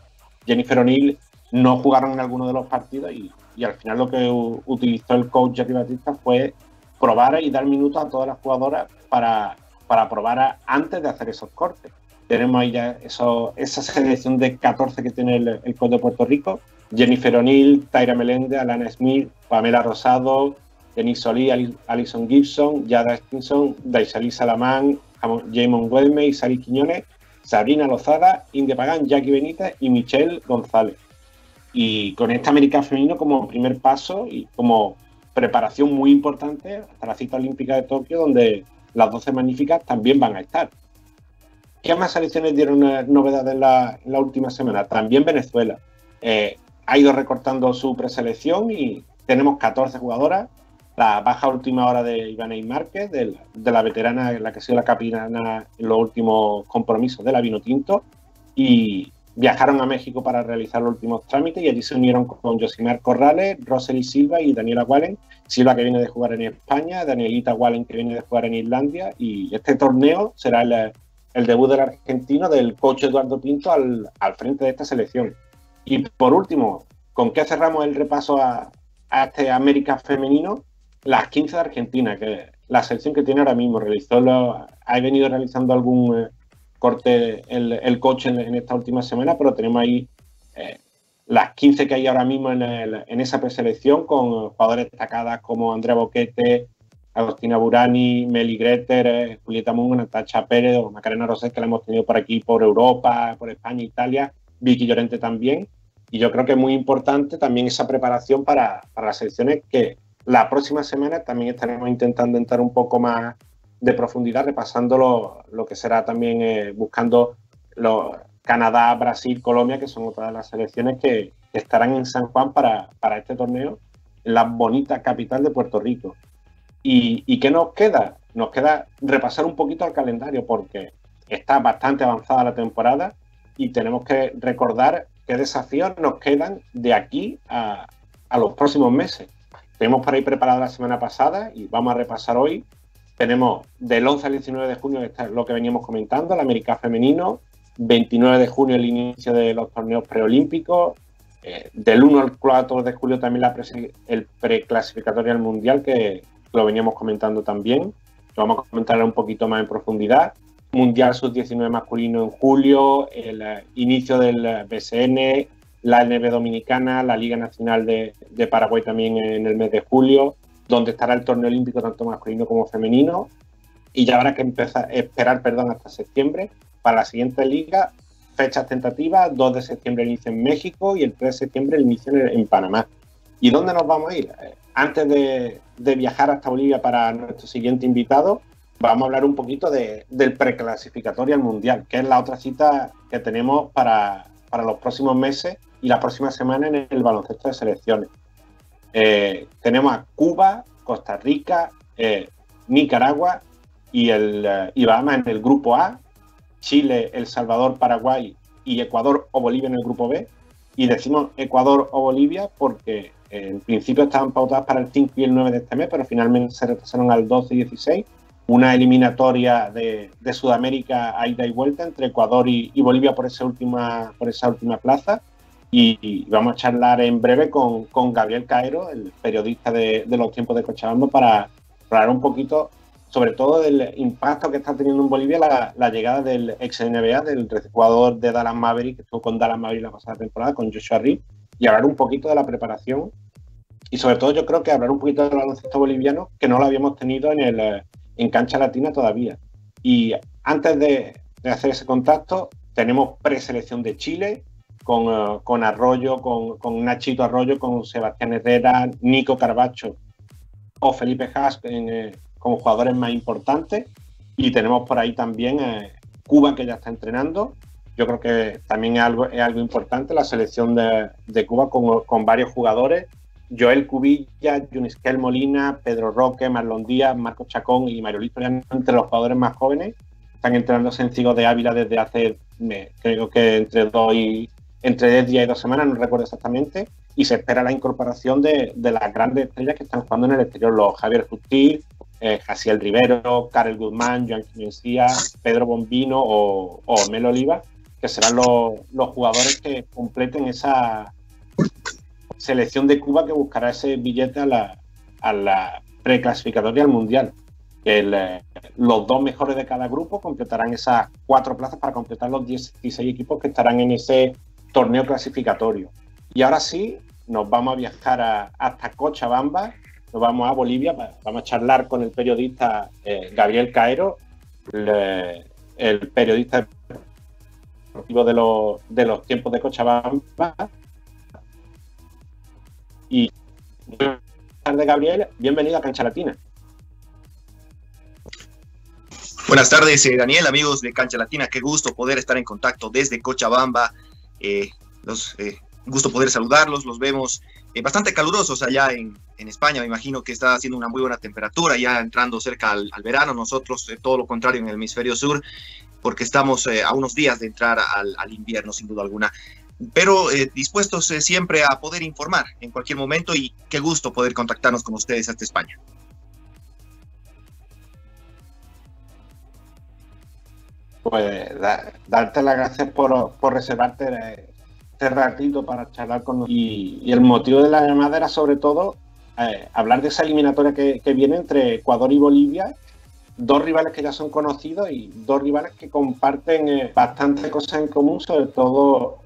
Jennifer O'Neill no jugaron en alguno de los partidos y, al final lo que utilizó el coach Jerry Batista fue probar y dar minutos a todas las jugadoras para, para probar antes de hacer esos cortes. Tenemos ahí ya eso, esa selección de 14 que tiene el, el coach de Puerto Rico, Jennifer O'Neill, Tyra Melende, Alana Smith, Pamela Rosado, Denise Solí, Alison Gibson, Yada Stinson, Daisali Salamán, Jamon Wedme, Sari Quiñones, Sabrina Lozada, Inde Pagán, Jackie Benítez y Michelle González. Y con esta América Femenino como primer paso y como preparación muy importante hasta la cita olímpica de Tokio, donde las 12 magníficas también van a estar. ¿Qué más selecciones dieron novedades en la, en la última semana? También Venezuela. Eh, ha ido recortando su preselección y tenemos 14 jugadoras. La baja última hora de Ivana Márquez, de, la veterana, la que ha sido la capitana en los últimos compromisos de la Vino Tinto, y viajaron a México para realizar los últimos trámites y allí se unieron con Josimar Corrales, Rosely Silva y Daniela Wallen. Silva que viene de jugar en España, Danielita Wallen que viene de jugar en Islandia y este torneo será el, debut del argentino del coach Eduardo Pinto al frente de esta selección. Y por último, ¿con qué cerramos el repaso a, este América femenino? Las 15 de Argentina, que la selección que tiene ahora mismo, realizó ha venido realizando algún eh, corte el, coche en, esta última semana, pero tenemos ahí eh, las 15 que hay ahora mismo en, esa preselección con jugadores destacadas como Andrea Boquete, Agostina Burani, Meli Greter, eh, Julieta Mungo, Natacha Pérez o Macarena Rosés, que la hemos tenido por aquí, por Europa, por España, Italia, Vicky Llorente también. Y yo creo que es muy importante también esa preparación para, para las selecciones que la próxima semana también estaremos intentando entrar un poco más de profundidad, repasando lo, que será también eh, buscando Canadá, Brasil, Colombia, que son otras de las selecciones que, estarán en San Juan para, para este torneo, en la bonita capital de Puerto Rico. ¿Y, ¿Y qué nos queda? Nos queda repasar un poquito el calendario porque está bastante avanzada la temporada y tenemos que recordar qué desafíos nos quedan de aquí a, los próximos meses. Tenemos por ahí preparado la semana pasada y vamos a repasar hoy. Tenemos del 11 al 19 de junio, que es lo que veníamos comentando, el América Femenino. 29 de junio el inicio de los torneos preolímpicos. Eh, del 1 al 4 de julio también la el preclasificatorio al Mundial, que lo veníamos comentando también. Lo vamos a comentar un poquito más en profundidad. Mundial Sub-19 masculino en julio, el eh, inicio del eh, BSN, la NB Dominicana, la Liga Nacional de, Paraguay también en el mes de julio, donde estará el torneo olímpico tanto masculino como femenino. Y ya habrá que empezar, esperar perdón, hasta septiembre para la siguiente liga. Fechas tentativas, 2 de septiembre el inicio en México y el 3 de septiembre el inicio en, Panamá. ¿Y dónde nos vamos a ir? Eh, antes de, viajar hasta Bolivia para nuestro siguiente invitado, vamos a hablar un poquito del preclasificatorio al Mundial, que es la otra cita que tenemos para, para los próximos meses y la próxima semana en el baloncesto de selecciones. Eh, tenemos a Cuba, Costa Rica, eh, Nicaragua y, el, eh, en el grupo A, Chile, El Salvador, Paraguay y Ecuador o Bolivia en el grupo B. Y decimos Ecuador o Bolivia porque en principio estaban pautadas para el 5 y el 9 de este mes, pero finalmente se retrasaron al 12 y 16. Una eliminatoria de, Sudamérica a ida y vuelta entre Ecuador y, y Bolivia por esa última, por esa última plaza. Y vamos a charlar en breve con, Gabriel Cairo, el periodista de, los tiempos de Cochabamba, para hablar un poquito sobre todo del impacto que está teniendo en Bolivia la, llegada del ex NBA, del jugador de Dallas Maverick, que estuvo con Dallas Maverick la pasada temporada, con Joshua Reed, y hablar un poquito de la preparación. Y sobre todo yo creo que hablar un poquito del baloncesto boliviano, que no lo habíamos tenido en, el, en cancha latina todavía. Y antes de, hacer ese contacto, tenemos preselección de Chile, con, con Arroyo, con, con, Nachito Arroyo, con Sebastián Herrera, Nico Carbacho o Felipe Haas eh, como jugadores más importantes. Y tenemos por ahí también eh, Cuba que ya está entrenando. Yo creo que también es algo, es algo importante la selección de, de Cuba con, con, varios jugadores. Joel Cubilla, Junisquel Molina, Pedro Roque, Marlon Díaz, Marco Chacón y Mario Lito, entre los jugadores más jóvenes. Están entrenando sencillos de Ávila desde hace, creo que entre dos y, entre 10 días y dos semanas, no recuerdo exactamente, y se espera la incorporación de, las grandes estrellas que están jugando en el exterior, los Javier Justil, eh, Jaciel Rivero, Karel Guzmán, Joan Mencía, Pedro Bombino o, Melo Oliva, que serán los, jugadores que completen esa selección de Cuba que buscará ese billete a la, a la preclasificatoria al Mundial. Eh, los dos mejores de cada grupo completarán esas cuatro plazas para completar los 16 equipos que estarán en ese torneo clasificatorio. Y ahora sí, nos vamos a viajar hasta Cochabamba, nos vamos a Bolivia, vamos a charlar con el periodista eh, Gabriel Caero, el periodista de los, de los tiempos de Cochabamba. Y buenas tardes, Gabriel, bienvenido a Cancha Latina. Buenas tardes, eh, Daniel, amigos de Cancha Latina. Qué gusto poder estar en contacto desde Cochabamba. Eh, los, eh, gusto poder saludarlos, los vemos eh, bastante calurosos allá en, España, me imagino que está haciendo una muy buena temperatura, ya entrando cerca al, verano, nosotros todo lo contrario en el hemisferio sur, porque estamos a unos días de entrar al, invierno, sin duda alguna pero dispuestos siempre a poder informar en cualquier momento y qué gusto poder contactarnos con ustedes hasta España. pues darte las gracias por, reservarte este ratito para charlar con nosotros. Y, el motivo de la llamada era sobre todo eh, hablar de esa eliminatoria que, viene entre Ecuador y Bolivia, dos rivales que ya son conocidos y dos rivales que comparten eh, bastantes cosas en común, sobre todo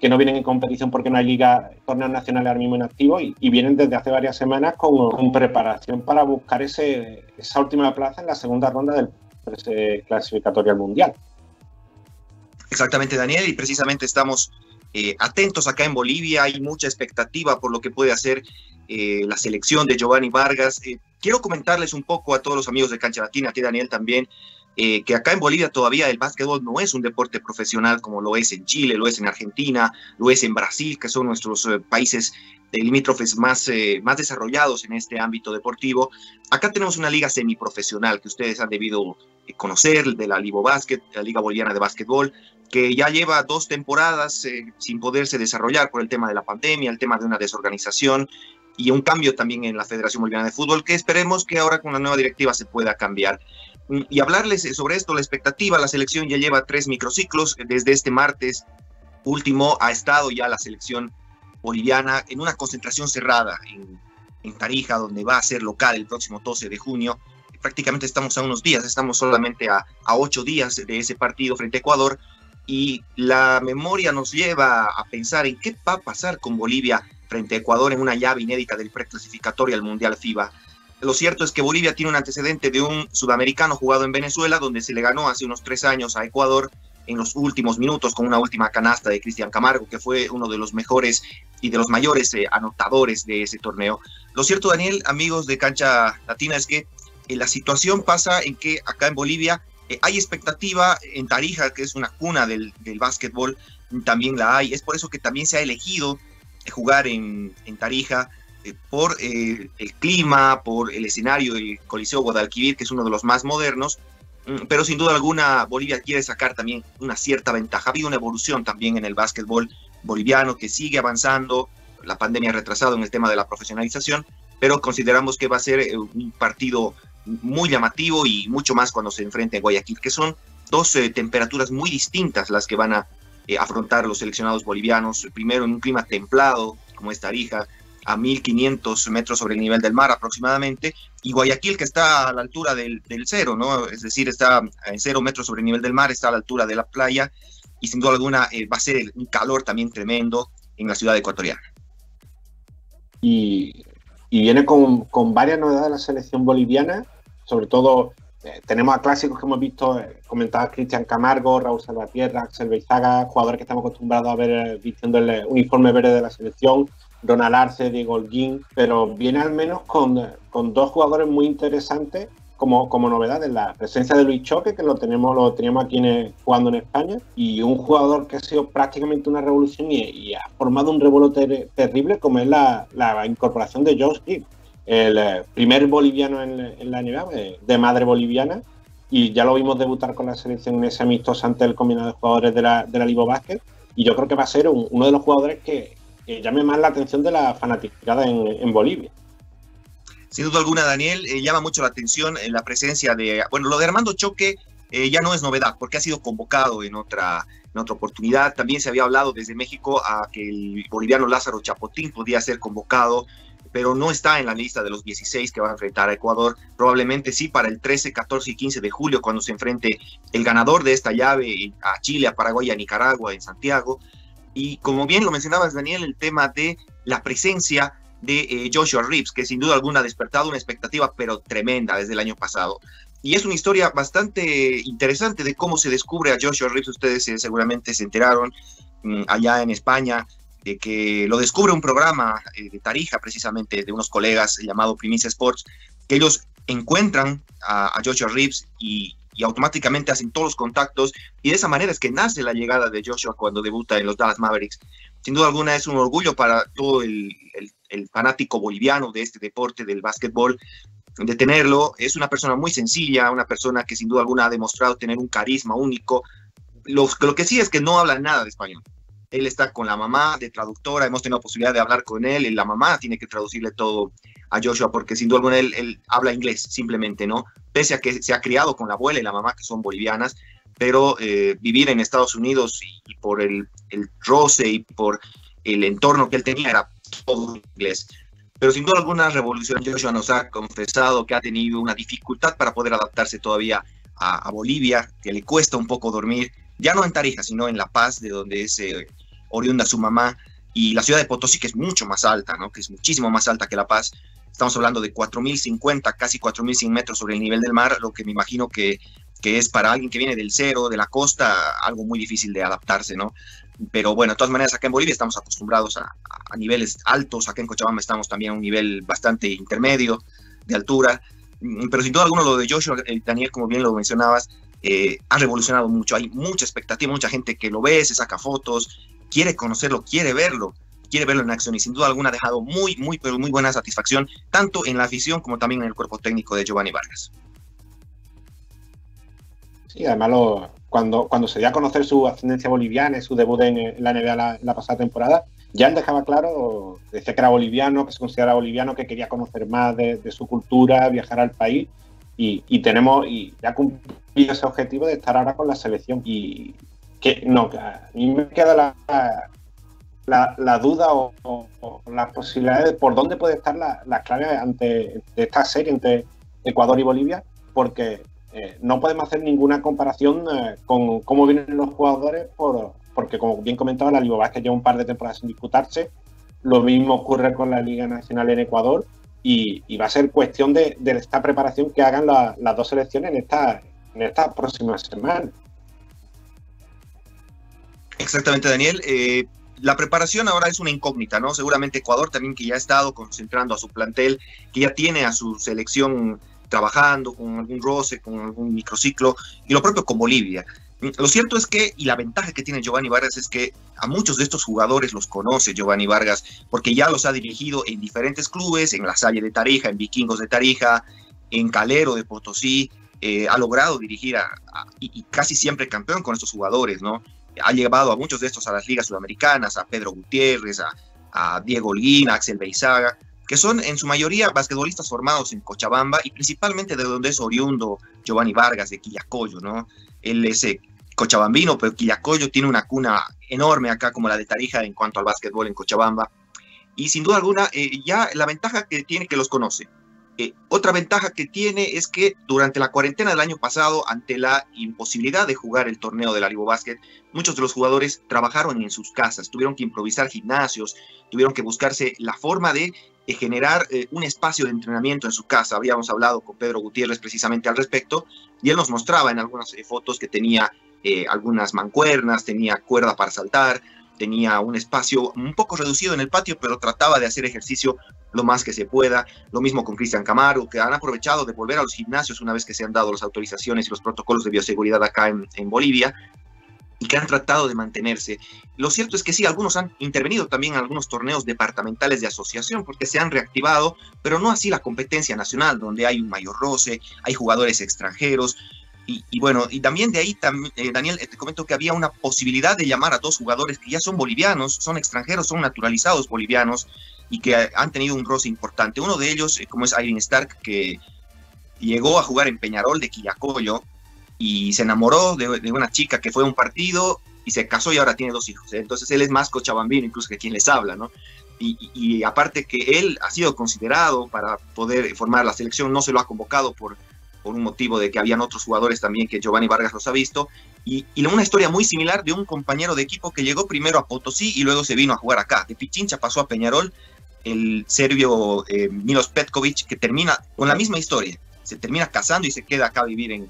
que no vienen en competición porque no hay liga, torneos nacionales ahora mismo en activo y, vienen desde hace varias semanas con, preparación para buscar ese, esa última plaza en la segunda ronda del clasificatorio al mundial. Exactamente, Daniel, y precisamente estamos eh, atentos acá en Bolivia. Hay mucha expectativa por lo que puede hacer eh, la selección de Giovanni Vargas. Eh, quiero comentarles un poco a todos los amigos de Cancha Latina, aquí Daniel también, eh, que acá en Bolivia todavía el básquetbol no es un deporte profesional como lo es en Chile, lo es en Argentina, lo es en Brasil, que son nuestros eh, países limítrofes más, eh, más desarrollados en este ámbito deportivo. Acá tenemos una liga semiprofesional que ustedes han debido conocer, de la Libo Basket, la Liga Boliviana de Básquetbol, que ya lleva dos temporadas sin poderse desarrollar por el tema de la pandemia, el tema de una desorganización y un cambio también en la Federación Boliviana de Fútbol, que esperemos que ahora con la nueva directiva se pueda cambiar. Y hablarles sobre esto, la expectativa, la selección ya lleva tres microciclos, desde este martes último ha estado ya la selección boliviana en una concentración cerrada en, Tarija, donde va a ser local el próximo 12 de junio. Prácticamente estamos a unos días, estamos solamente a, a ocho días de ese partido frente a Ecuador y la memoria nos lleva a pensar en qué va a pasar con Bolivia frente a Ecuador en una llave inédita del preclasificatorio al Mundial FIBA. Lo cierto es que Bolivia tiene un antecedente de un sudamericano jugado en Venezuela, donde se le ganó hace unos tres años a Ecuador en los últimos minutos con una última canasta de Cristian Camargo, que fue uno de los mejores y de los mayores eh, anotadores de ese torneo. Lo cierto, Daniel, amigos de Cancha Latina, es que eh, la situación pasa en que acá en Bolivia eh, hay expectativa en Tarija, que es una cuna del, básquetbol, también la hay. Es por eso que también se ha elegido jugar en, Tarija por eh, el clima, por el escenario del Coliseo Guadalquivir, que es uno de los más modernos, mm, pero sin duda alguna Bolivia quiere sacar también una cierta ventaja. Ha habido una evolución también en el básquetbol boliviano que sigue avanzando, la pandemia ha retrasado en el tema de la profesionalización, pero consideramos que va a ser eh, un partido muy llamativo y mucho más cuando se enfrente a Guayaquil, que son dos temperaturas muy distintas las que van a afrontar los seleccionados bolivianos, primero en un clima templado como es Tarija, a 1500 metros sobre el nivel del mar aproximadamente, y Guayaquil que está a la altura del, cero, ¿no? Es decir, está en cero metros sobre el nivel del mar, está a la altura de la playa, y sin duda alguna eh, va a ser un calor también tremendo en la ciudad ecuatoriana. Y, viene con, con, varias novedades la selección boliviana, sobre todo eh, tenemos a clásicos que hemos visto, eh, comentados Cristian Camargo, Raúl Salvatierra, Axel Beizaga, jugadores que estamos acostumbrados a ver vistiendo el uniforme verde de la selección, Ronald Arce, Diego Holguín, pero viene al menos con, con dos jugadores muy interesantes como, como novedades. La presencia de Luis Choque, que lo tenemos, lo teníamos aquí jugando en España, y un jugador que ha sido prácticamente una revolución y, ha formado un revuelo terrible, como es la, la incorporación de Josh Gibb, el eh, primer boliviano en, la NBA, eh, de madre boliviana, y ya lo vimos debutar con la selección en ese amistoso ante el combinado de jugadores de la, de la Liga Basket, y yo creo que va a ser uno de los jugadores que, llame más la atención de la fanaticada en, Bolivia. Sin duda alguna, Daniel, eh, llama mucho la atención en la presencia de, bueno, lo de Armando Choque eh, ya no es novedad, porque ha sido convocado en otra, en otra oportunidad. También se había hablado desde México a que el boliviano Lázaro Chapotín podía ser convocado, pero no está en la lista de los 16 que va a enfrentar a Ecuador. Probablemente sí para el 13, 14 y 15 de julio, cuando se enfrente el ganador de esta llave a Chile, a Paraguay, a Nicaragua, en Santiago. Y como bien lo mencionabas, Daniel, el tema de la presencia de eh, Joshua Reeves, que sin duda alguna ha despertado una expectativa, pero tremenda desde el año pasado. Y es una historia bastante interesante de cómo se descubre a Joshua Reeves. Ustedes eh, seguramente se enteraron mm, allá en España de que lo descubre un programa eh, de Tarija, precisamente, de unos colegas llamado Primicia Sports, que ellos encuentran a, a Joshua Reeves y, y automáticamente hacen todos los contactos y de esa manera es que nace la llegada de Joshua cuando debuta en los Dallas Mavericks. Sin duda alguna es un orgullo para todo el, fanático boliviano de este deporte del básquetbol de tenerlo. Es una persona muy sencilla, una persona que sin duda alguna ha demostrado tener un carisma único. Lo, lo que sí es que no habla nada de español. Él está con la mamá de traductora, hemos tenido posibilidad de hablar con él y la mamá tiene que traducirle todo a Joshua, porque sin duda alguna él, habla inglés simplemente, ¿no? Pese a que se ha criado con la abuela y la mamá, que son bolivianas, pero eh, vivir en Estados Unidos y, por el, el, roce y por el entorno que él tenía era todo inglés. Pero sin duda alguna, Revolución Joshua nos ha confesado que ha tenido una dificultad para poder adaptarse todavía a, Bolivia, que le cuesta un poco dormir, ya no en Tarija, sino en La Paz, de donde es eh, oriunda su mamá, y la ciudad de Potosí, que es mucho más alta, ¿no? que es muchísimo más alta que La Paz, Estamos hablando de 4.050, casi 4.100 metros sobre el nivel del mar, lo que me imagino que, que es para alguien que viene del cero, de la costa, algo muy difícil de adaptarse, ¿no? Pero bueno, de todas maneras, acá en Bolivia estamos acostumbrados a, a niveles altos, acá en Cochabamba estamos también a un nivel bastante intermedio de altura, mm, pero sin duda alguna lo de Joshua, eh, Daniel, como bien lo mencionabas, eh, ha revolucionado mucho. Hay mucha expectativa, mucha gente que lo ve, se saca fotos, quiere conocerlo, quiere verlo, quiere verlo en acción y sin duda alguna ha dejado muy, muy, pero muy buena satisfacción, tanto en la afición como también en el cuerpo técnico de Giovanni Vargas. Sí, además cuando, cuando se dio a conocer su ascendencia boliviana y su debut en, la NBA la, pasada temporada, ya él dejaba claro, decía que era boliviano, que se consideraba boliviano, que quería conocer más de, su cultura, viajar al país y, tenemos, y ya cumplido ese objetivo de estar ahora con la selección. Y no, a mí me queda la, duda o, las posibilidades de por dónde puede estar la, la clave ante esta serie entre Ecuador y Bolivia, porque eh, no podemos hacer ninguna comparación eh, con cómo vienen los jugadores, por, porque como bien comentaba, la Liga que lleva un par de temporadas sin disputarse. Lo mismo ocurre con la Liga Nacional en Ecuador y, va a ser cuestión de, esta preparación que hagan las dos selecciones en esta, en esta próxima semana. Exactamente, Daniel. Eh, la preparación ahora es una incógnita, ¿no? Seguramente Ecuador también que ya ha estado concentrando a su plantel, que ya tiene a su selección trabajando con algún roce, con algún microciclo, y lo propio con Bolivia. Lo cierto es que, y la ventaja que tiene Giovanni Vargas es que a muchos de estos jugadores los conoce Giovanni Vargas, porque ya los ha dirigido en diferentes clubes, en la Salle de Tarija, en Vikingos de Tarija, en Calero de Potosí, eh, ha logrado dirigir a, y, casi siempre campeón con estos jugadores, ¿no? Ha llevado a muchos de estos a las ligas sudamericanas, a Pedro Gutiérrez, a, a Diego Holguín, a Axel Beizaga, que son en su mayoría basquetbolistas formados en Cochabamba y principalmente de donde es oriundo Giovanni Vargas de Quillacoyo, ¿no? Él es eh, cochabambino, pero Quillacoyo tiene una cuna enorme acá como la de Tarija en cuanto al básquetbol en Cochabamba. Y sin duda alguna, eh, ya la ventaja que tiene que los conoce. Eh, otra ventaja que tiene es que durante la cuarentena del año pasado, ante la imposibilidad de jugar el torneo de la Libo Basket, muchos de los jugadores trabajaron en sus casas, tuvieron que improvisar gimnasios, tuvieron que buscarse la forma de generar eh, un espacio de entrenamiento en su casa. Habíamos hablado con Pedro Gutiérrez precisamente al respecto y él nos mostraba en algunas eh, fotos que tenía eh, algunas mancuernas, tenía cuerda para saltar, tenía un espacio un poco reducido en el patio, pero trataba de hacer ejercicio lo más que se pueda. Lo mismo con Cristian Camaro, que han aprovechado de volver a los gimnasios una vez que se han dado las autorizaciones y los protocolos de bioseguridad acá en Bolivia y que han tratado de mantenerse. Lo cierto es que sí, algunos han intervenido también en algunos torneos departamentales de asociación porque se han reactivado, pero no así la competencia nacional, donde hay un mayor roce, hay jugadores extranjeros. Y, bueno, y también de ahí, eh, Daniel, te comento que había una posibilidad de llamar a dos jugadores que ya son bolivianos, son extranjeros, son naturalizados bolivianos y que han tenido un roce importante. Uno de ellos, eh, como es Irene Stark, que llegó a jugar en Peñarol de Quillacoyo, y se enamoró de, una chica que fue a un partido y se casó y ahora tiene dos hijos. ¿eh? Entonces él es más cochabambino incluso que quien les habla, ¿no? Y, aparte que él ha sido considerado para poder formar la selección, no se lo ha convocado por, por un motivo de que habían otros jugadores también que Giovanni Vargas los ha visto. Y, una historia muy similar de un compañero de equipo que llegó primero a Potosí y luego se vino a jugar acá. De Pichincha pasó a Peñarol, el serbio eh, Milos Petkovic, que termina con la misma historia. Se termina casando y se queda acá a vivir en,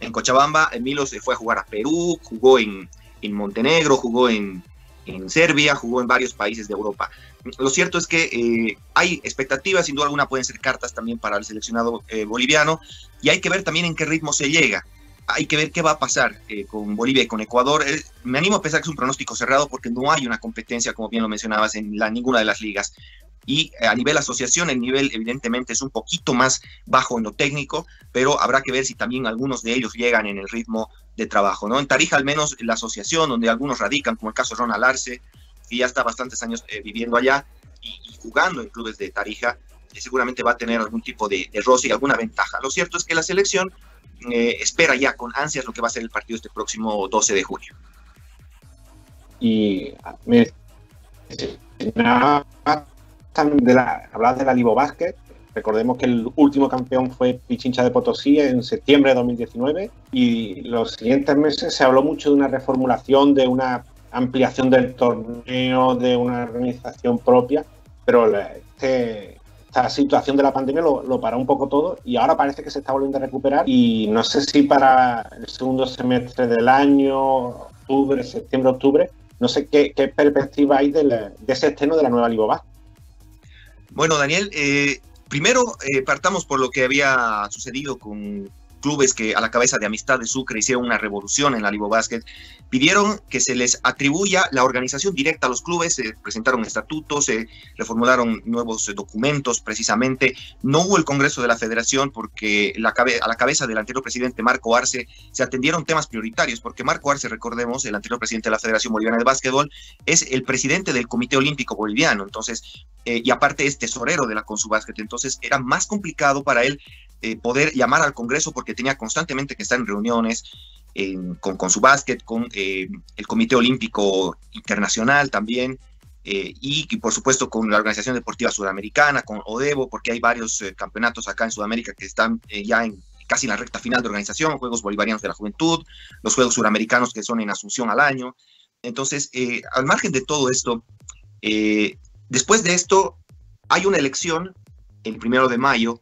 en Cochabamba, Milo se fue a jugar a Perú, jugó en, Montenegro, jugó en, Serbia, jugó en varios países de Europa. Lo cierto es que eh, hay expectativas, sin duda alguna pueden ser cartas también para el seleccionado eh, boliviano, y hay que ver también en qué ritmo se llega. Hay que ver qué va a pasar eh, con Bolivia y con Ecuador. me animo a pensar que es un pronóstico cerrado porque no hay una competencia, como bien lo mencionabas, en ninguna de las ligas y a nivel asociación el nivel evidentemente es un poquito más bajo en lo técnico, pero habrá que ver si también algunos de ellos llegan en el ritmo de trabajo, ¿no? En Tarija al menos la asociación donde algunos radican, como el caso de Ronald Arce, que ya está bastantes años eh, viviendo allá y, jugando en clubes de Tarija, eh, seguramente va a tener algún tipo de, de roce y alguna ventaja. Lo cierto es que la selección eh, espera ya con ansias lo que va a ser el partido este próximo 12 de junio. Y me, de la, hablas de la Libo Basket. Recordemos que el último campeón fue Pichincha de Potosí en septiembre de 2019 y los siguientes meses se habló mucho de una reformulación, de una ampliación del torneo, de una organización propia, pero este, esta situación de la pandemia lo, lo, paró un poco todo y ahora parece que se está volviendo a recuperar y no sé si para el segundo semestre del año, octubre, septiembre, octubre, no sé qué, perspectiva hay de, ese estreno de la nueva Libo Basket. Bueno, Daniel, eh, primero eh, partamos por lo que había sucedido con clubes que a la cabeza de Amistad de Sucre hicieron una revolución en la Libo Basket, pidieron que se les atribuya la organización directa a los clubes, se presentaron estatutos, se reformularon nuevos documentos precisamente. No hubo el Congreso de la Federación porque a la cabeza del anterior presidente Marco Arce se atendieron temas prioritarios, porque Marco Arce, recordemos, el anterior presidente de la Federación Boliviana de Básquetbol, es el presidente del Comité Olímpico Boliviano, entonces, eh, y aparte es tesorero de la Consubásquet, entonces era más complicado para él eh, poder llamar al Congreso porque tenía constantemente que estar en reuniones con, con su básquet, con eh, el Comité Olímpico Internacional también, eh, y, por supuesto con la Organización Deportiva Sudamericana, con ODEVO, porque hay varios campeonatos acá en Sudamérica que están ya en casi en la recta final de organización, Juegos Bolivarianos de la Juventud, los Juegos Suramericanos que son en Asunción al año. Entonces, al margen de todo esto, después de esto hay una elección el primero de mayo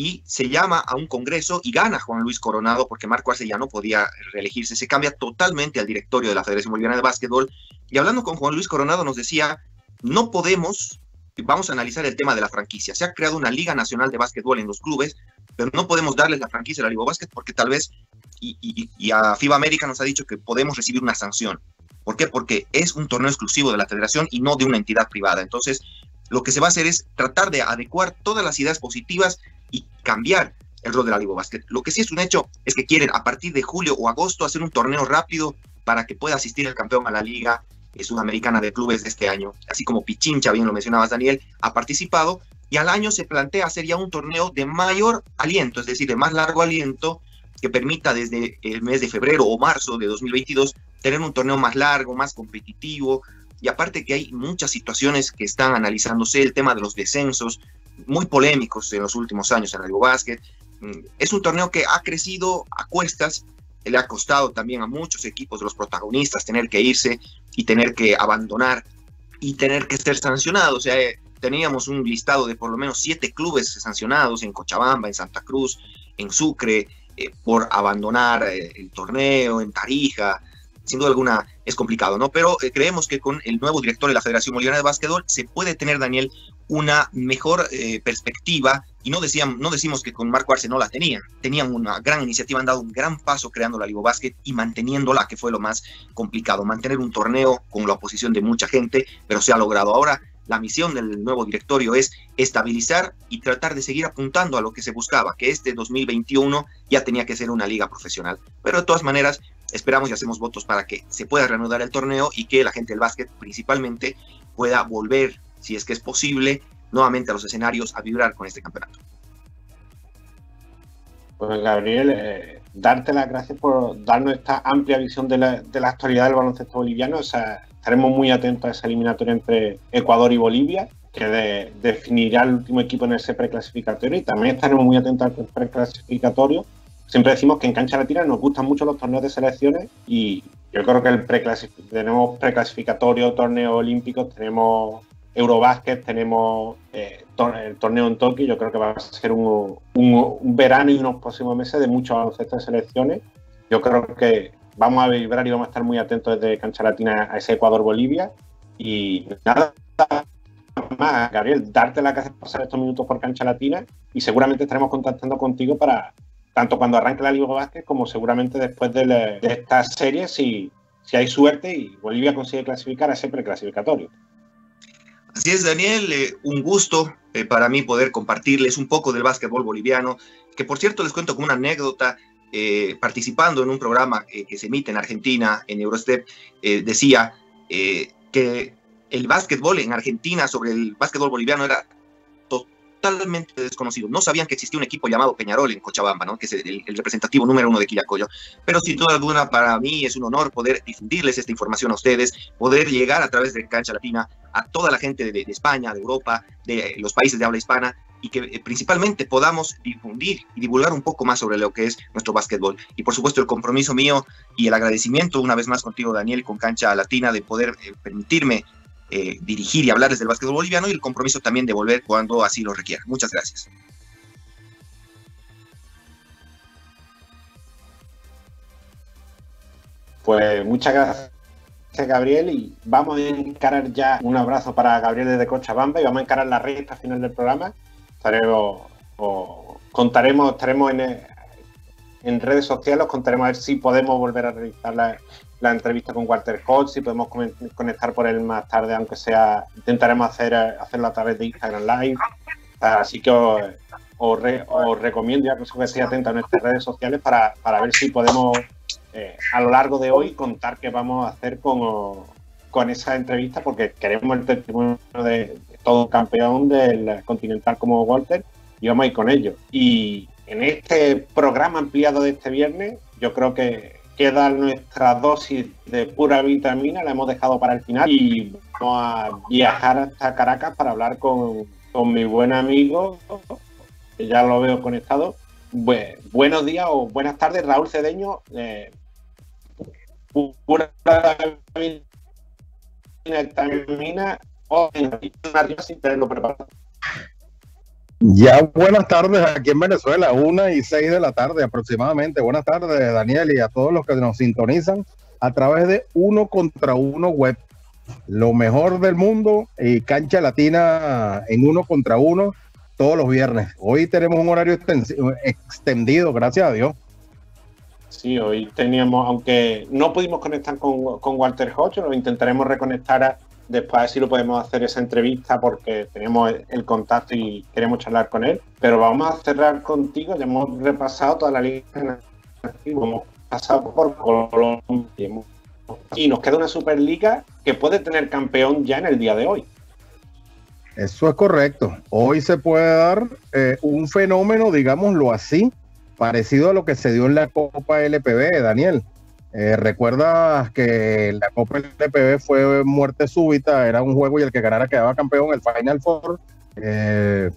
y se llama a un congreso y gana Juan Luis Coronado porque Marco Arce ya no podía reelegirse. Se cambia totalmente al directorio de la Federación Boliviana de Básquetbol. Y hablando con Juan Luis Coronado nos decía, no podemos, vamos a analizar el tema de la franquicia. Se ha creado una Liga Nacional de Básquetbol en los clubes, pero no podemos darles la franquicia a la Liga Básquet porque tal vez, y, y a FIBA América nos ha dicho que podemos recibir una sanción. ¿Por qué? Porque es un torneo exclusivo de la federación y no de una entidad privada. Entonces, lo que se va a hacer es tratar de adecuar todas las ideas positivas y cambiar el rol de la Liga Basket. Lo que sí es un hecho es que quieren a partir de julio o agosto hacer un torneo rápido para que pueda asistir el campeón a la Liga Sudamericana de Clubes de este año, así como Pichincha, bien lo mencionabas Daniel, ha participado y al año se plantea hacer ya un torneo de mayor aliento, es decir, de más largo aliento que permita desde el mes de febrero o marzo de 2022 tener un torneo más largo, más competitivo, y aparte que hay muchas situaciones que están analizándose, el tema de los descensos, muy polémicos en los últimos años en el básquet. Mm, es un torneo que ha crecido a cuestas, le ha costado también a muchos equipos los protagonistas tener que irse y tener que abandonar y tener que ser sancionados. O sea, eh, teníamos un listado de por lo menos siete clubes sancionados en Cochabamba, en Santa Cruz, en Sucre, eh, por abandonar eh, el torneo, en Tarija, sin duda alguna es complicado, ¿no? Pero creemos que con el nuevo director de la Federación Boliviana de Básquetbol se puede tener, Daniel, una mejor eh, perspectiva y no, decían, no decimos que con Marco Arce no la tenían, tenían una gran iniciativa, han dado un gran paso creando la Liga Básquet y manteniéndola, que fue lo más complicado, mantener un torneo con la oposición de mucha gente, pero se ha logrado. Ahora la misión del nuevo directorio es estabilizar y tratar de seguir apuntando a lo que se buscaba, que este 2021 ya tenía que ser una liga profesional. Pero de todas maneras, esperamos y hacemos votos para que se pueda reanudar el torneo y que la gente del básquet principalmente pueda volver, si es que es posible, nuevamente a los escenarios a vibrar con este campeonato. Pues Gabriel, eh, darte las gracias por darnos esta amplia visión de la, de la actualidad del baloncesto boliviano. O sea, estaremos muy atentos a esa eliminatoria entre Ecuador y Bolivia, que definirá el último equipo en ese preclasificatorio. Y también estaremos muy atentos al preclasificatorio siempre decimos que en cancha latina nos gustan mucho los torneos de selecciones y yo creo que el tenemos preclasificatorio, torneos olímpicos, tenemos Eurobásquet, tenemos eh, el torneo en Tokio. Yo creo que va a ser un, verano y unos próximos meses de muchos baloncesto de selecciones. Yo creo que vamos a vibrar y vamos a estar muy atentos desde Cancha Latina a ese Ecuador-Bolivia. Y nada más, Gabriel, darte la por pasar estos minutos por Cancha Latina y seguramente estaremos contactando contigo para, tanto cuando arranque la Liga Vázquez como seguramente después de, esta serie si, si hay suerte y Bolivia consigue clasificar a ese preclasificatorio. Así es, Daniel, eh, un gusto eh, para mí poder compartirles un poco del básquetbol boliviano, que por cierto les cuento como una anécdota, eh, participando en un programa que se emite en Argentina, en Eurostep, decía que el básquetbol en Argentina sobre el básquetbol boliviano era totalmente desconocido. No sabían que existía un equipo llamado Peñarol en Cochabamba, ¿no? que es el, representativo número uno de Quillacoyo. Pero sin duda alguna, para mí es un honor poder difundirles esta información a ustedes, poder llegar a través de Cancha Latina a toda la gente de, España, de Europa, de los países de habla hispana, y que eh, principalmente podamos difundir y divulgar un poco más sobre lo que es nuestro básquetbol. Y por supuesto el compromiso mío y el agradecimiento una vez más contigo, Daniel, con Cancha Latina, de poder eh, permitirme eh, dirigir y hablarles del básquetbol boliviano y el compromiso también de volver cuando así lo requiera. Muchas gracias. Pues muchas gracias. Gabriel y vamos a encarar ya un abrazo para Gabriel desde Cochabamba y vamos a encarar la recta final del programa. Estaremos, contaremos, estaremos en, en redes sociales, os contaremos a ver si podemos volver a realizar la, la entrevista con Walter Hodge, si podemos conectar por él más tarde, aunque sea, intentaremos hacer, hacerlo a través de Instagram Live. Así que os, os, recomiendo ya que estéis atentos a nuestras redes sociales para, para ver si podemos eh, a lo largo de hoy contar qué vamos a hacer con, con esa entrevista, porque queremos el testimonio de, todo campeón del Continental como Walter y vamos a ir con ello. Y en este programa ampliado de este viernes, yo creo que queda nuestra dosis de pura vitamina, la hemos dejado para el final y vamos a viajar hasta Caracas para hablar con, mi buen amigo, que ya lo veo conectado. buenos días o buenas tardes, Raúl Cedeño. Eh, pura vitamina sin tenerlo preparado. Ya buenas tardes aquí en Venezuela, una y seis de la tarde aproximadamente. Buenas tardes, Daniel, y a todos los que nos sintonizan a través de Uno contra Uno Web. Lo mejor del mundo y cancha latina en Uno contra Uno todos los viernes. Hoy tenemos un horario extendido, gracias a Dios. Sí, hoy teníamos, aunque no pudimos conectar con, con Walter Hodge, lo intentaremos reconectar a Después si lo podemos hacer esa entrevista porque tenemos el contacto y queremos charlar con él. Pero vamos a cerrar contigo. Ya hemos repasado toda la lista. Hemos pasado por Colombia. Y nos queda una Superliga que puede tener campeón ya en el día de hoy. Eso es correcto. Hoy se puede dar eh, un fenómeno, digámoslo así, parecido a lo que se dio en la Copa LPB, Daniel. Eh, Recuerdas que la Copa LPB fue muerte súbita, era un juego y el que ganara quedaba campeón, el Final Four. Eh,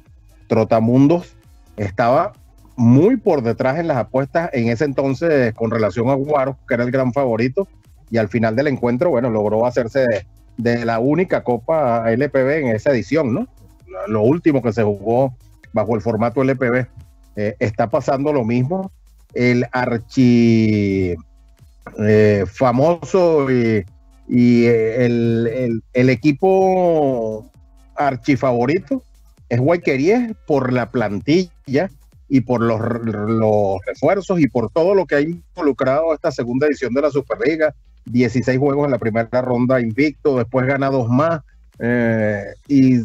Trotamundos estaba muy por detrás en las apuestas en ese entonces con relación a Guaro, que era el gran favorito, y al final del encuentro, bueno, logró hacerse de, la única Copa LPB en esa edición, ¿no? Lo último que se jugó bajo el formato LPB. Eh, está pasando lo mismo. El archi eh, famoso y, eh, el, equipo archifavorito es Guayqueríes por la plantilla y por los, refuerzos y por todo lo que ha involucrado esta segunda edición de la Superliga. 16 juegos en la primera ronda invicto, después gana dos más eh, y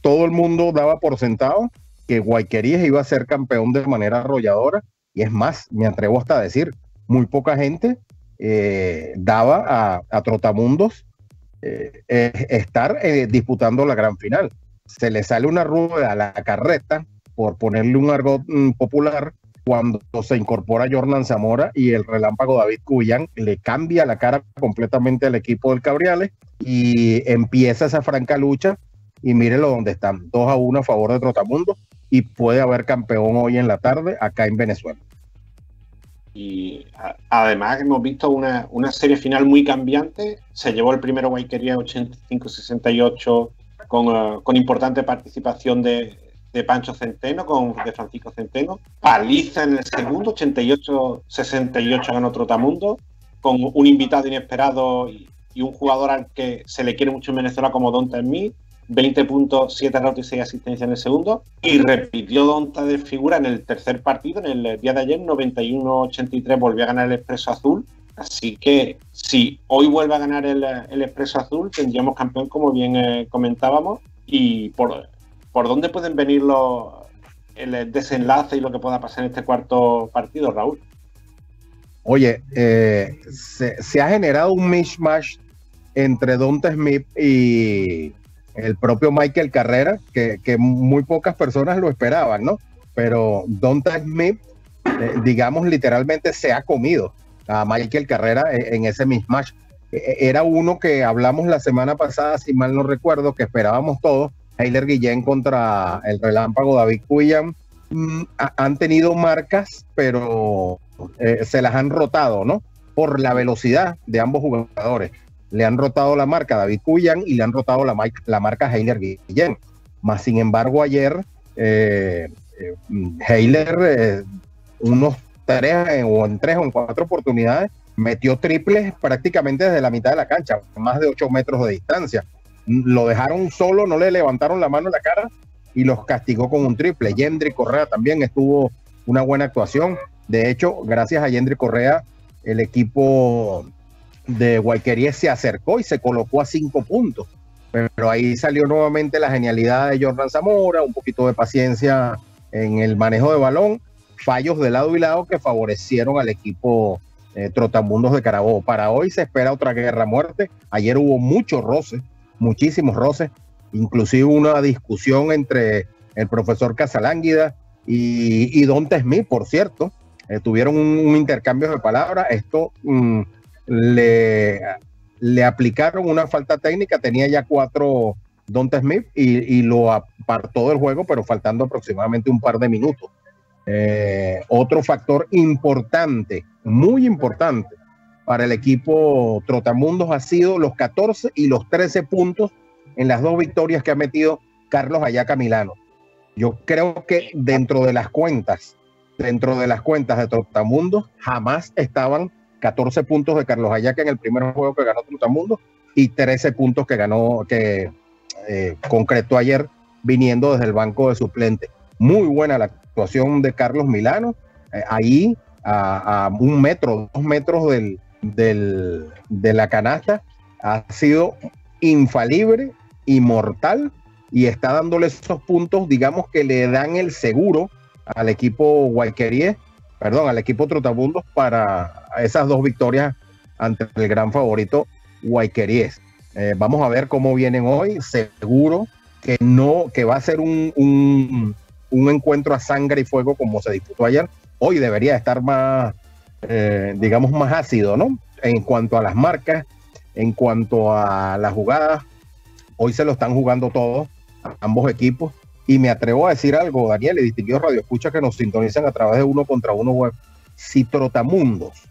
todo el mundo daba por sentado que Guayqueríes iba a ser campeón de manera arrolladora y es más, me atrevo hasta a decir, muy poca gente eh, daba a, Trotamundos eh, estar eh, disputando la gran final. Se le sale una rueda a la carreta, por ponerle un argot mm, popular, cuando se incorpora Jordan Zamora y el relámpago David Cuyán le cambia la cara completamente al equipo del Cabriales y empieza esa franca lucha y mírelo donde están, 2 a 1 a favor de Trotamundos y puede haber campeón hoy en la tarde acá en Venezuela. Y además hemos visto una, serie final muy cambiante. Se llevó el primero Guayquería 85-68 con, uh, con importante participación de, Pancho Centeno, con, de Francisco Centeno. Paliza en el segundo, 88-68 ganó Trotamundo, con un invitado inesperado y, un jugador al que se le quiere mucho en Venezuela como Don Termí 20 puntos, 7 rotos y 6 asistencias en el segundo. Y repitió Donta de figura en el tercer partido, en el día de ayer, 91-83, volvió a ganar el Expreso Azul. Así que si hoy vuelve a ganar el, el Expreso Azul, tendríamos campeón, como bien eh, comentábamos. ¿Y por, por dónde pueden venir los, el desenlace y lo que pueda pasar en este cuarto partido, Raúl? Oye, eh, se, se, ha generado un mishmash entre Donta Smith y, el propio Michael Carrera, que, muy pocas personas lo esperaban, ¿no? Pero Don Smith, eh, digamos, literalmente se ha comido a Michael Carrera en, ese mismatch. E, e, era uno que hablamos la semana pasada, si mal no recuerdo, que esperábamos todos. Heiler Guillén contra el relámpago David Cuyan. Mm, han tenido marcas, pero eh, se las han rotado, ¿no? Por la velocidad de ambos jugadores le han rotado la marca David Cuyan y le han rotado la, la marca Heiler Guillén. Más sin embargo, ayer eh, eh Heiler, eh, unos tres o en tres o en cuatro oportunidades, metió triples prácticamente desde la mitad de la cancha, más de ocho metros de distancia. Lo dejaron solo, no le levantaron la mano en la cara y los castigó con un triple. Yendri Correa también estuvo una buena actuación. De hecho, gracias a Yendri Correa, el equipo de Guayquería se acercó y se colocó a cinco puntos. Pero ahí salió nuevamente la genialidad de Jordan Zamora, un poquito de paciencia en el manejo de balón, fallos de lado y lado que favorecieron al equipo eh, Trotamundos de Carabobo. Para hoy se espera otra guerra muerte. Ayer hubo muchos roces, muchísimos roces, inclusive una discusión entre el profesor Casalánguida y, Don Smith, por cierto. Eh, tuvieron un, intercambio de palabras. Esto mm, le, le aplicaron una falta técnica, tenía ya cuatro Don Smith y, lo apartó del juego, pero faltando aproximadamente un par de minutos. Eh, otro factor importante, muy importante para el equipo Trotamundos ha sido los 14 y los 13 puntos en las dos victorias que ha metido Carlos Ayaca Milano. Yo creo que dentro de las cuentas, dentro de las cuentas de Trotamundos, jamás estaban 14 puntos de Carlos Ayaca en el primer juego que ganó Trotamundos y 13 puntos que ganó, que eh, concretó ayer viniendo desde el banco de suplente. Muy buena la actuación de Carlos Milano, eh, ahí a, un metro, dos metros del, de la canasta, ha sido infalible, inmortal y está dándole esos puntos, digamos que le dan el seguro al equipo Guayquerie, perdón, al equipo Trotabundos para esas dos victorias ante el gran favorito Guayqueries. Eh, vamos a ver cómo vienen hoy. Seguro que no, que va a ser un, un encuentro a sangre y fuego como se disputó ayer, hoy debería estar más, eh, digamos, más ácido, ¿no? En cuanto a las marcas, en cuanto a las jugadas, hoy se lo están jugando todos, ambos equipos. Y me atrevo a decir algo, Daniel, y distinguido Radio Escucha que nos sintonizan a través de uno contra uno web. Si Trotamundos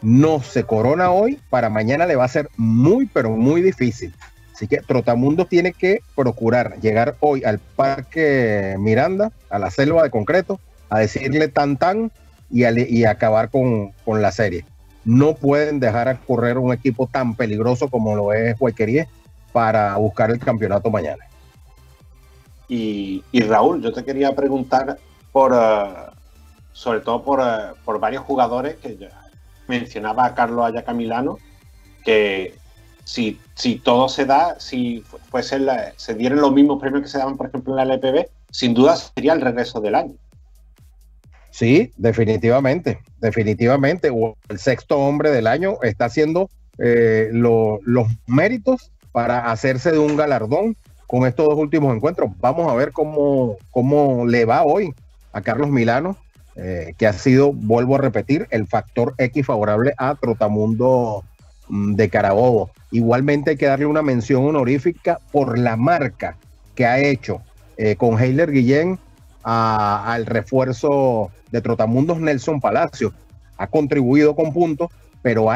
no se corona hoy, para mañana le va a ser muy, pero muy difícil. Así que Trotamundo tiene que procurar llegar hoy al Parque Miranda, a la selva de concreto, a decirle tan tan y, acabar con, la serie. No pueden dejar a correr un equipo tan peligroso como lo es Huayquería para buscar el campeonato mañana. Y, Raúl, yo te quería preguntar por, eh, sobre todo por, eh, por varios jugadores que mencionaba a Carlos Ayaca Milano, que si, si todo se da, si fuese se dieran los mismos premios que se daban, por ejemplo, en la LPB, sin duda sería el regreso del año. Sí, definitivamente, definitivamente. El sexto hombre del año está haciendo eh, los méritos para hacerse de un galardón con estos dos últimos encuentros. Vamos a ver cómo, cómo le va hoy a Carlos Milano, eh, que ha sido, vuelvo a repetir, el factor X favorable a Trotamundo Mm, de Carabobo. Igualmente hay que darle una mención honorífica por la marca que ha hecho eh, con Heiler Guillén al refuerzo de Trotamundos Nelson Palacio. Ha contribuido con puntos, pero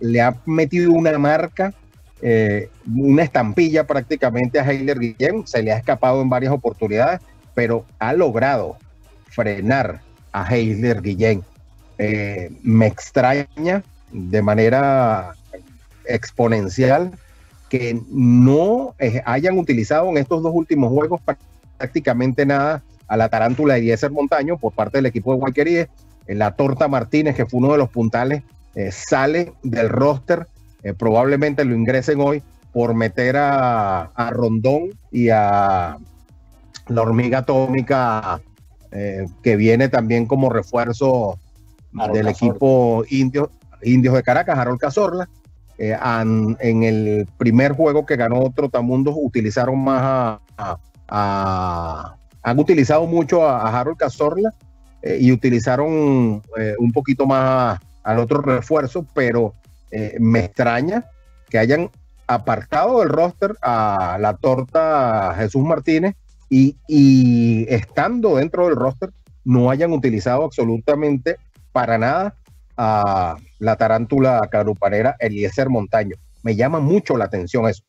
le ha metido una marca, eh, una estampilla prácticamente a Heiler Guillén. Se le ha escapado en varias oportunidades, pero ha logrado frenar a Heiler Guillén. Eh, me extraña de manera exponencial que no eh, hayan utilizado en estos dos últimos juegos prácticamente nada a la tarántula de Eliezer Montaño por parte del equipo de Guayqueríes. La Torta Martínez, que fue uno de los puntales, sale del roster. Eh, probablemente lo ingresen hoy por meter a, Rondón y a la hormiga atómica que viene también como refuerzo del equipo indio, Indios de Caracas, Harold Cazorla. Eh, en el primer juego que ganó Trotamundos utilizaron más a, han utilizado mucho a, Harold Cazorla eh, y utilizaron eh, un poquito más al otro refuerzo, pero me extraña que hayan apartado del roster a la torta Jesús Martínez y, estando dentro del roster no hayan utilizado absolutamente para nada a la tarántula carupanera Eliezer Montaño. Me llama mucho la atención eso.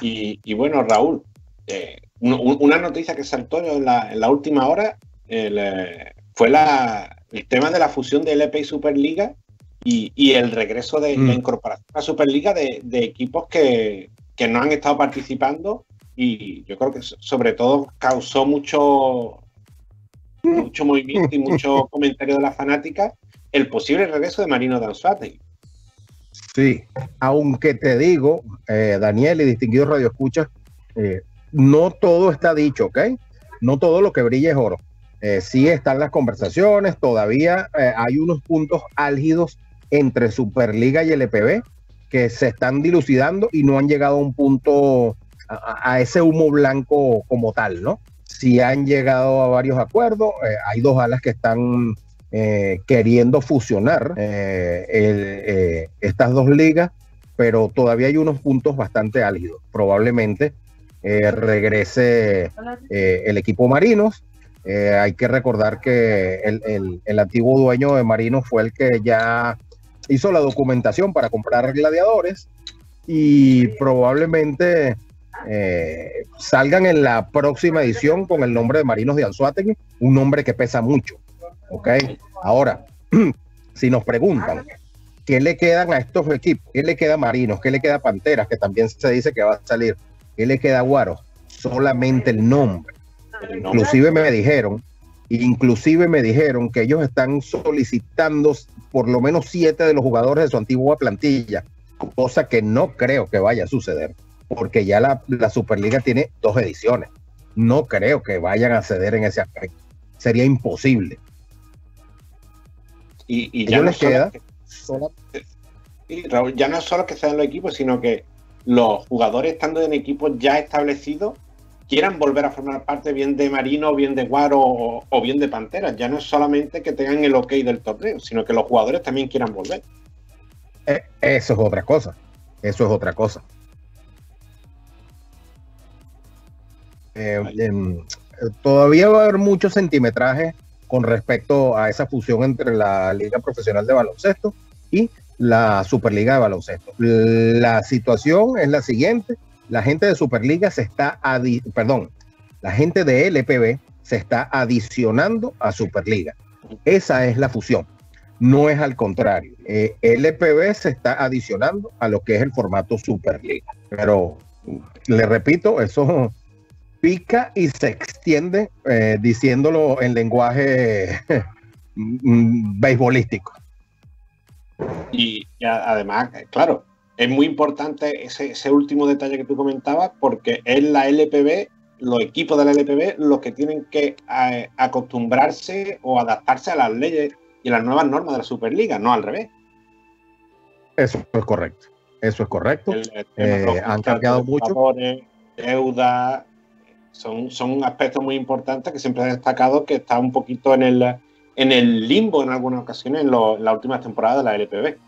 Y, bueno, Raúl, eh, una noticia que saltó en la, última hora eh, fue la, el tema de la fusión de LP y Superliga y, el regreso de la mm. incorporación a Superliga de, equipos que, que, no han estado participando y yo creo que sobre todo causó mucho mucho movimiento y mucho comentario de la fanática, el posible regreso de Marino Danzuate. Sí, aunque te digo, eh, Daniel y distinguidos radioescuchas, eh, no todo está dicho, ¿ok? No todo lo que brilla es oro. Eh, sí están las conversaciones, todavía eh, hay unos puntos álgidos entre Superliga y LPB que se están dilucidando y no han llegado a un punto, a, ese humo blanco como tal, ¿no? Sí han llegado a varios acuerdos, eh, hay dos alas que están eh, queriendo fusionar eh, el, eh, estas dos ligas, pero todavía hay unos puntos bastante álgidos. Probablemente regrese el equipo Marinos. Hay que recordar que el, el- el antiguo dueño de Marinos fue el que ya hizo la documentación para comprar gladiadores y probablemente eh, salgan en la próxima edición con el nombre de Marinos de Anzuategui, un nombre que pesa mucho. ¿ok? Ahora, si nos preguntan qué le quedan a estos equipos, qué le queda a Marinos, qué le queda a Panteras, que también se dice que va a salir, qué le queda a Guaros, solamente el nombre. Inclusive me dijeron, inclusive me dijeron que ellos están solicitando por lo menos siete de los jugadores de su antigua plantilla, cosa que no creo que vaya a suceder, porque ya la, la Superliga tiene dos ediciones. No creo que vayan a ceder en ese aspecto. Sería imposible. Y, y ya no les solo queda que- Sí, Raúl, ya no es solo que sean los equipos, sino que los jugadores estando en equipos ya establecidos quieran volver a formar parte bien de Marino, bien de Guaro o, o bien de Panteras. Ya no es solamente que tengan el ok del torneo, sino que los jugadores también quieran volver. Eh, Eso es otra cosa. Eso es otra cosa. Eh, em, eh, todavía va a haber mucho centimetraje con respecto a esa fusión entre la Liga Profesional de Baloncesto y la Superliga de Baloncesto. La situación es la siguiente. La gente de Superliga se está, perdón, la gente de LPB se está adicionando a Superliga. Esa es la fusión no es al contrario. Eh, LPB se está adicionando a lo que es el formato Superliga. Pero le repito, eso pica y se extiende eh, diciéndolo en lenguaje mm, beisbolístico. Y, además, claro, es muy importante ese, ese último detalle que tú comentabas, porque es la LPB, los equipos de la LPB, los que tienen que eh, acostumbrarse o adaptarse a las leyes y las nuevas normas de la Superliga, no al revés. Eso es correcto. Eso es correcto. El- el tema Eh, han cambiado mucho. favores, deuda, son, son aspectos muy importantes que siempre he destacado que está un poquito en el, en el limbo en algunas ocasiones en, lo- en las últimas temporadas de la LPB.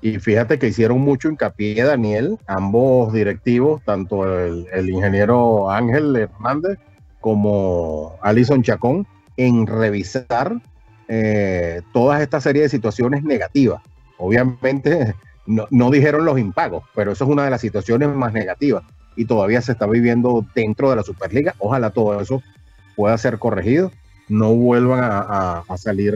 Y fíjate que hicieron mucho hincapié, Daniel, ambos directivos, tanto el, ingeniero Ángel Hernández como Alison Chacón, en revisar eh, toda esta serie de situaciones negativas. Obviamente no, no dijeron los impagos, pero eso es una de las situaciones más negativas y todavía se está viviendo dentro de la Superliga. Ojalá todo eso pueda ser corregido, no vuelvan a salir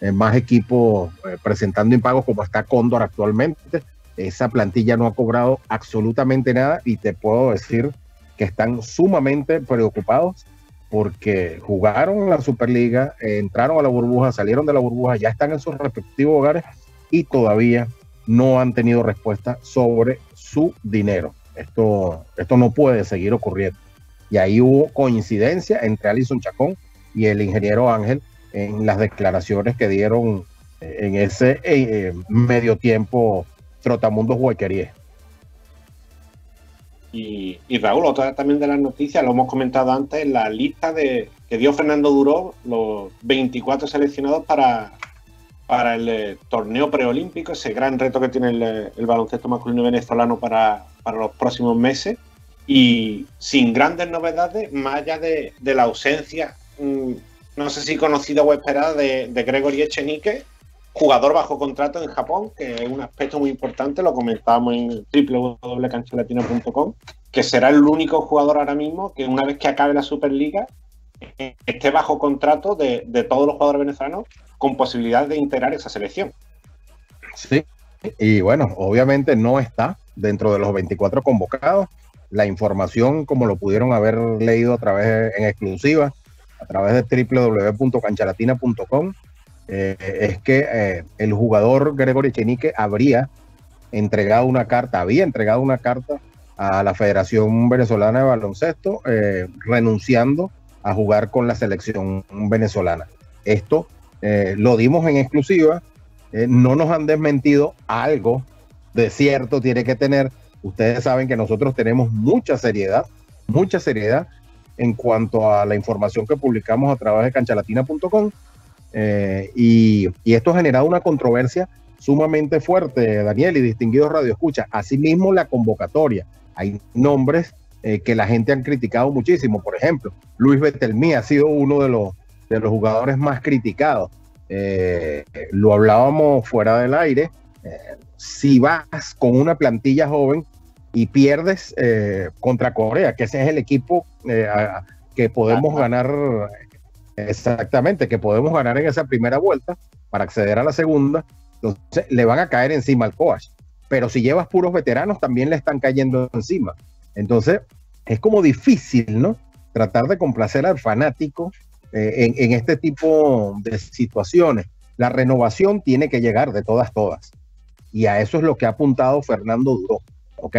eh, más equipos eh, presentando impagos como está Cóndor actualmente. Esa plantilla no ha cobrado absolutamente nada y te puedo decir que están sumamente preocupados porque jugaron la Superliga, entraron a la burbuja, salieron de la burbuja, ya están en sus respectivos hogares y todavía no han tenido respuesta sobre su dinero. Esto, esto no puede seguir ocurriendo. Y ahí hubo coincidencia entre Alison Chacón y el ingeniero Ángel en las declaraciones que dieron en ese eh, medio tiempo Trotamundos Huequería. Y, y Raúl, otra también de las noticias, lo hemos comentado antes, la lista de que dio Fernando Duró, los 24 seleccionados para, para el eh, torneo preolímpico, ese gran reto que tiene el, eh, el baloncesto masculino venezolano para, para los próximos meses. Y sin grandes novedades, más allá de, de la ausencia, mm, no sé si conocida o esperada, de, de Gregory Echenique, jugador bajo contrato en Japón, que es un aspecto muy importante, lo comentábamos en www.canchalatina.com, que será el único jugador ahora mismo que una vez que acabe la Superliga esté bajo contrato de, de todos los jugadores venezolanos con posibilidad de integrar esa selección. Sí, y bueno, obviamente no está dentro de los 24 convocados. La información, como lo pudieron haber leído a través en exclusiva, a través de www.canchalatina.com eh, es que eh, el jugador Gregory Chenique habría entregado una carta, había entregado una carta a la Federación Venezolana de Baloncesto eh, renunciando a jugar con la selección venezolana. Esto lo dimos en exclusiva, no nos han desmentido algo de cierto tiene que tener. Ustedes saben que nosotros tenemos mucha seriedad, mucha seriedad en cuanto a la información que publicamos a través de canchalatina.com. Eh, y, esto ha generado una controversia sumamente fuerte, Daniel, y distinguidos Radio Escucha. Asimismo, la convocatoria. Hay nombres eh, que la gente han criticado muchísimo. Por ejemplo, Luis Betelmí ha sido uno de los, de los jugadores más criticados. Eh, lo hablábamos fuera del aire. si vas con una plantilla joven, y pierdes eh, contra Corea, que ese es el equipo eh, que podemos ganar exactamente, que podemos ganar en esa primera vuelta para acceder a la segunda. Entonces le van a caer encima al coach. Pero si llevas puros veteranos, también le están cayendo encima. Entonces es como difícil, ¿no? Tratar de complacer al fanático eh, en, en este tipo de situaciones. La renovación tiene que llegar de todas, todas. Y a eso es lo que ha apuntado Fernando Duro. ¿Ok?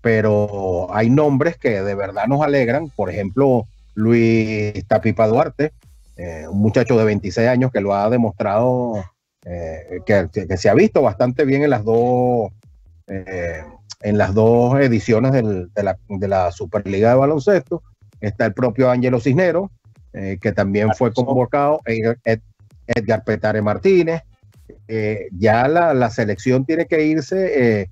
Pero hay nombres que de verdad nos alegran, por ejemplo, Luis Tapipa Duarte, eh, un muchacho de 26 años que lo ha demostrado, eh, que, se ha visto bastante bien en las dos, eh, en las dos ediciones de, la, Superliga de Baloncesto. Está el propio Ángelo Cisnero, que también fue convocado, Edgar Petare Martínez. ya la, la, selección tiene que irse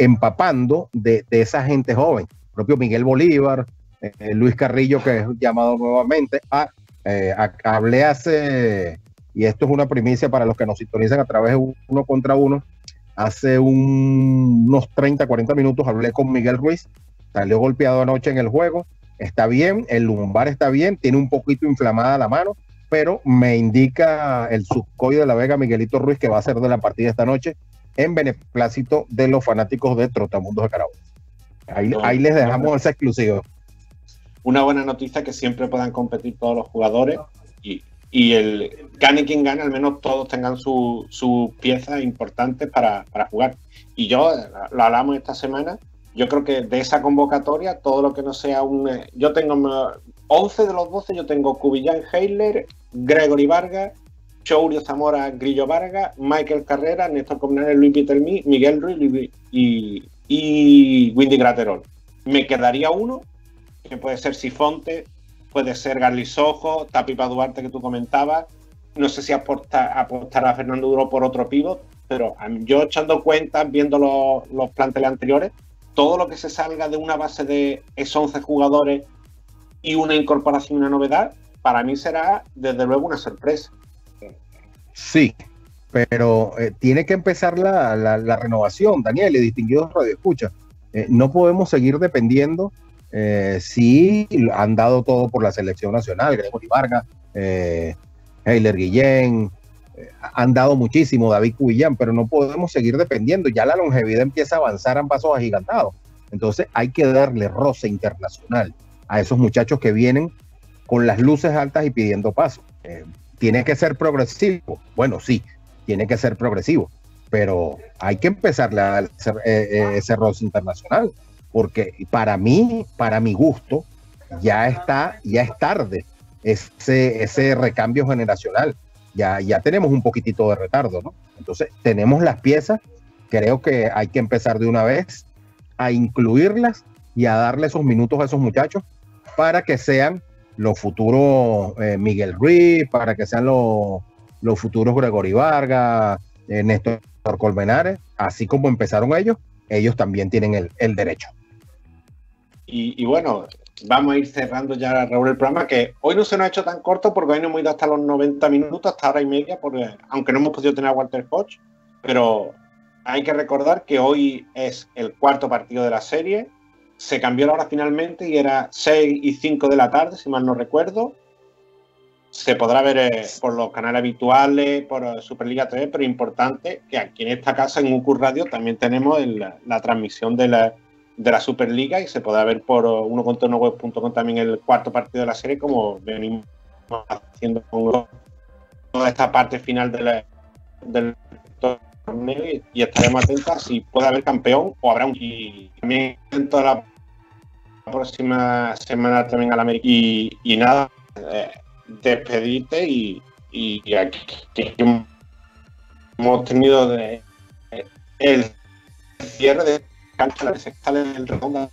empapando de, esa gente joven. propio Miguel Bolívar, eh, Luis Carrillo, que es llamado nuevamente. a eh, hablé hace, y esto es una primicia para los que nos sintonizan a través de uno contra uno, hace unos 30, 40 minutos hablé con Miguel Ruiz, salió golpeado anoche en el juego, está bien, el lumbar está bien, tiene un poquito inflamada la mano, pero me indica el subcoide de la Vega, Miguelito Ruiz, que va a ser de la partida esta noche en beneplácito de los fanáticos de Trotamundos de Carabobo. Ahí, ahí les dejamos esa exclusiva. Una buena noticia que siempre puedan competir todos los jugadores y, y el gane quien gane, al menos todos tengan sus su piezas importantes para, para, jugar. Y yo, lo hablamos esta semana, yo creo que de esa convocatoria, todo lo que no sea un... Yo tengo 11 de los 12, yo tengo Cubillán Heiler, Gregory Vargas, Chourio Zamora, Grillo Vargas, Michael Carrera, Néstor Comunales, Luis Pitelmí, Miguel Ruiz y, y Windy Graterol. Me quedaría uno, que puede ser Sifonte, puede ser Garlisojo, Tapipa Duarte que tú comentabas. No sé si apostar, a Fernando Duro por otro pivot, pero yo echando cuentas, viendo los, los planteles anteriores, todo lo que se salga de una base de esos 11 jugadores y una incorporación una novedad, para mí será desde luego una sorpresa. Sí, pero eh, tiene que empezar la, renovación, Daniel, y distinguidos Radio Escucha. Eh, no podemos seguir dependiendo eh, si han dado todo por la selección nacional, Gregory Vargas, eh, Heiler Guillén, han dado muchísimo, David Cubillán, pero no podemos seguir dependiendo. Ya la longevidad empieza a avanzar en pasos agigantados. Entonces hay que darle roce internacional a esos muchachos que vienen con las luces altas y pidiendo paso tiene que ser progresivo. Bueno, sí, tiene que ser progresivo, pero hay que empezar a hacer eh, eh, ese rol internacional, porque para mí, para mi gusto, ya está, ya es tarde ese, ese recambio generacional. Ya, ya tenemos un poquitito de retardo, ¿no? Entonces, tenemos las piezas, creo que hay que empezar de una vez a incluirlas y a darle esos minutos a esos muchachos para que sean los futuros eh, Miguel Ruiz, para que sean los, los futuros Gregory Vargas, eh, Néstor Colmenares, así como empezaron ellos, ellos también tienen el, derecho. Y, bueno, vamos a ir cerrando ya, Raúl, el programa, que hoy no se nos ha hecho tan corto porque hoy no hemos ido hasta los 90 minutos, hasta hora y media, porque, aunque no hemos podido tener a Walter Hodge, pero hay que recordar que hoy es el cuarto partido de la serie, se cambió la hora finalmente y era 6 y 5 de la tarde, si mal no recuerdo. Se podrá ver eh, por los canales habituales, por eh, Superliga TV, pero importante que aquí en esta casa, en UQ Radio, también tenemos la transmisión de de la Superliga y se podrá ver por uno contra uno web.com también el cuarto partido de la serie, como venimos haciendo con toda esta parte final de la, del torneo y, estaremos atentos si puede haber campeón o habrá un. También la próxima semana también al América. Y, nada, eh, despedirte y, y aquí hemos tenido de, el cierre de cancha la sexta del redondo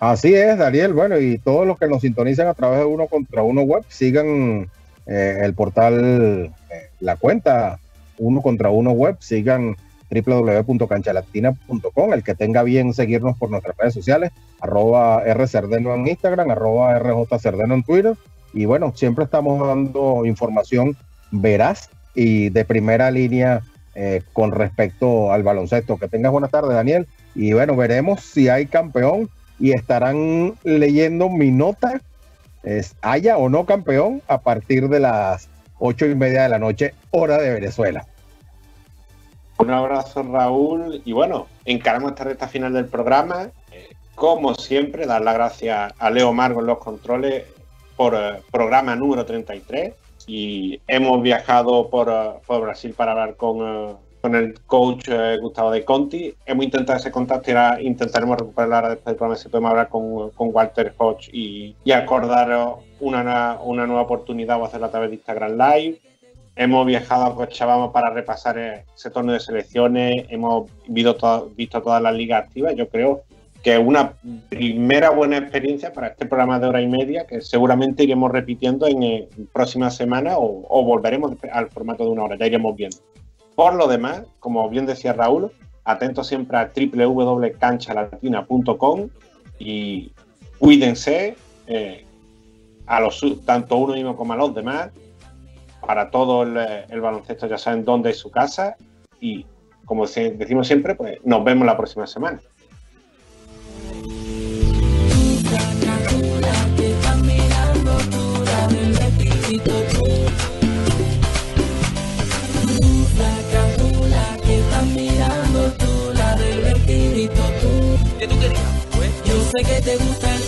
Así es, Daniel. Bueno, y todos los que nos sintonizan a través de uno contra uno web, sigan eh, el portal, eh, la cuenta uno contra uno web, sigan www.canchalatina.com, el que tenga bien seguirnos por nuestras redes sociales, arroba rcerdeno en Instagram, arroba rjcerdeno en Twitter, y bueno, siempre estamos dando información veraz y de primera línea eh, con respecto al baloncesto. Que tengas buena tarde, Daniel, y bueno, veremos si hay campeón y estarán leyendo mi nota, es, haya o no campeón, a partir de las ocho y media de la noche, hora de Venezuela. Un abrazo, Raúl. Y bueno, encaramos esta recta final del programa. Eh, como siempre, dar las gracias a Leo Margo en los controles por eh, programa número 33. Y hemos viajado por, eh, por Brasil para hablar con, con el coach Gustavo de Conti. Hemos intentado ese contacto y intentaremos recuperarlo después del programa si podemos hablar con, con Walter Hodge y, y acordar una, una nueva oportunidad o hacerlo a través de Instagram Live Hemos viajado a Cochabamba para repasar ese torneo de selecciones, hemos visto, visto todas las ligas activas. Yo creo que es una primera buena experiencia para este programa de hora y media que seguramente iremos repitiendo en, próximas semanas o, volveremos al formato de una hora, ya iremos viendo. Por lo demás, como bien decía Raúl, atentos siempre a www.canchalatina.com y cuídense eh, a los tanto uno mismo como a los demás para todo el, baloncesto ya saben dónde es su casa y como decimos siempre, pues nos vemos la próxima semana. Que te gusta.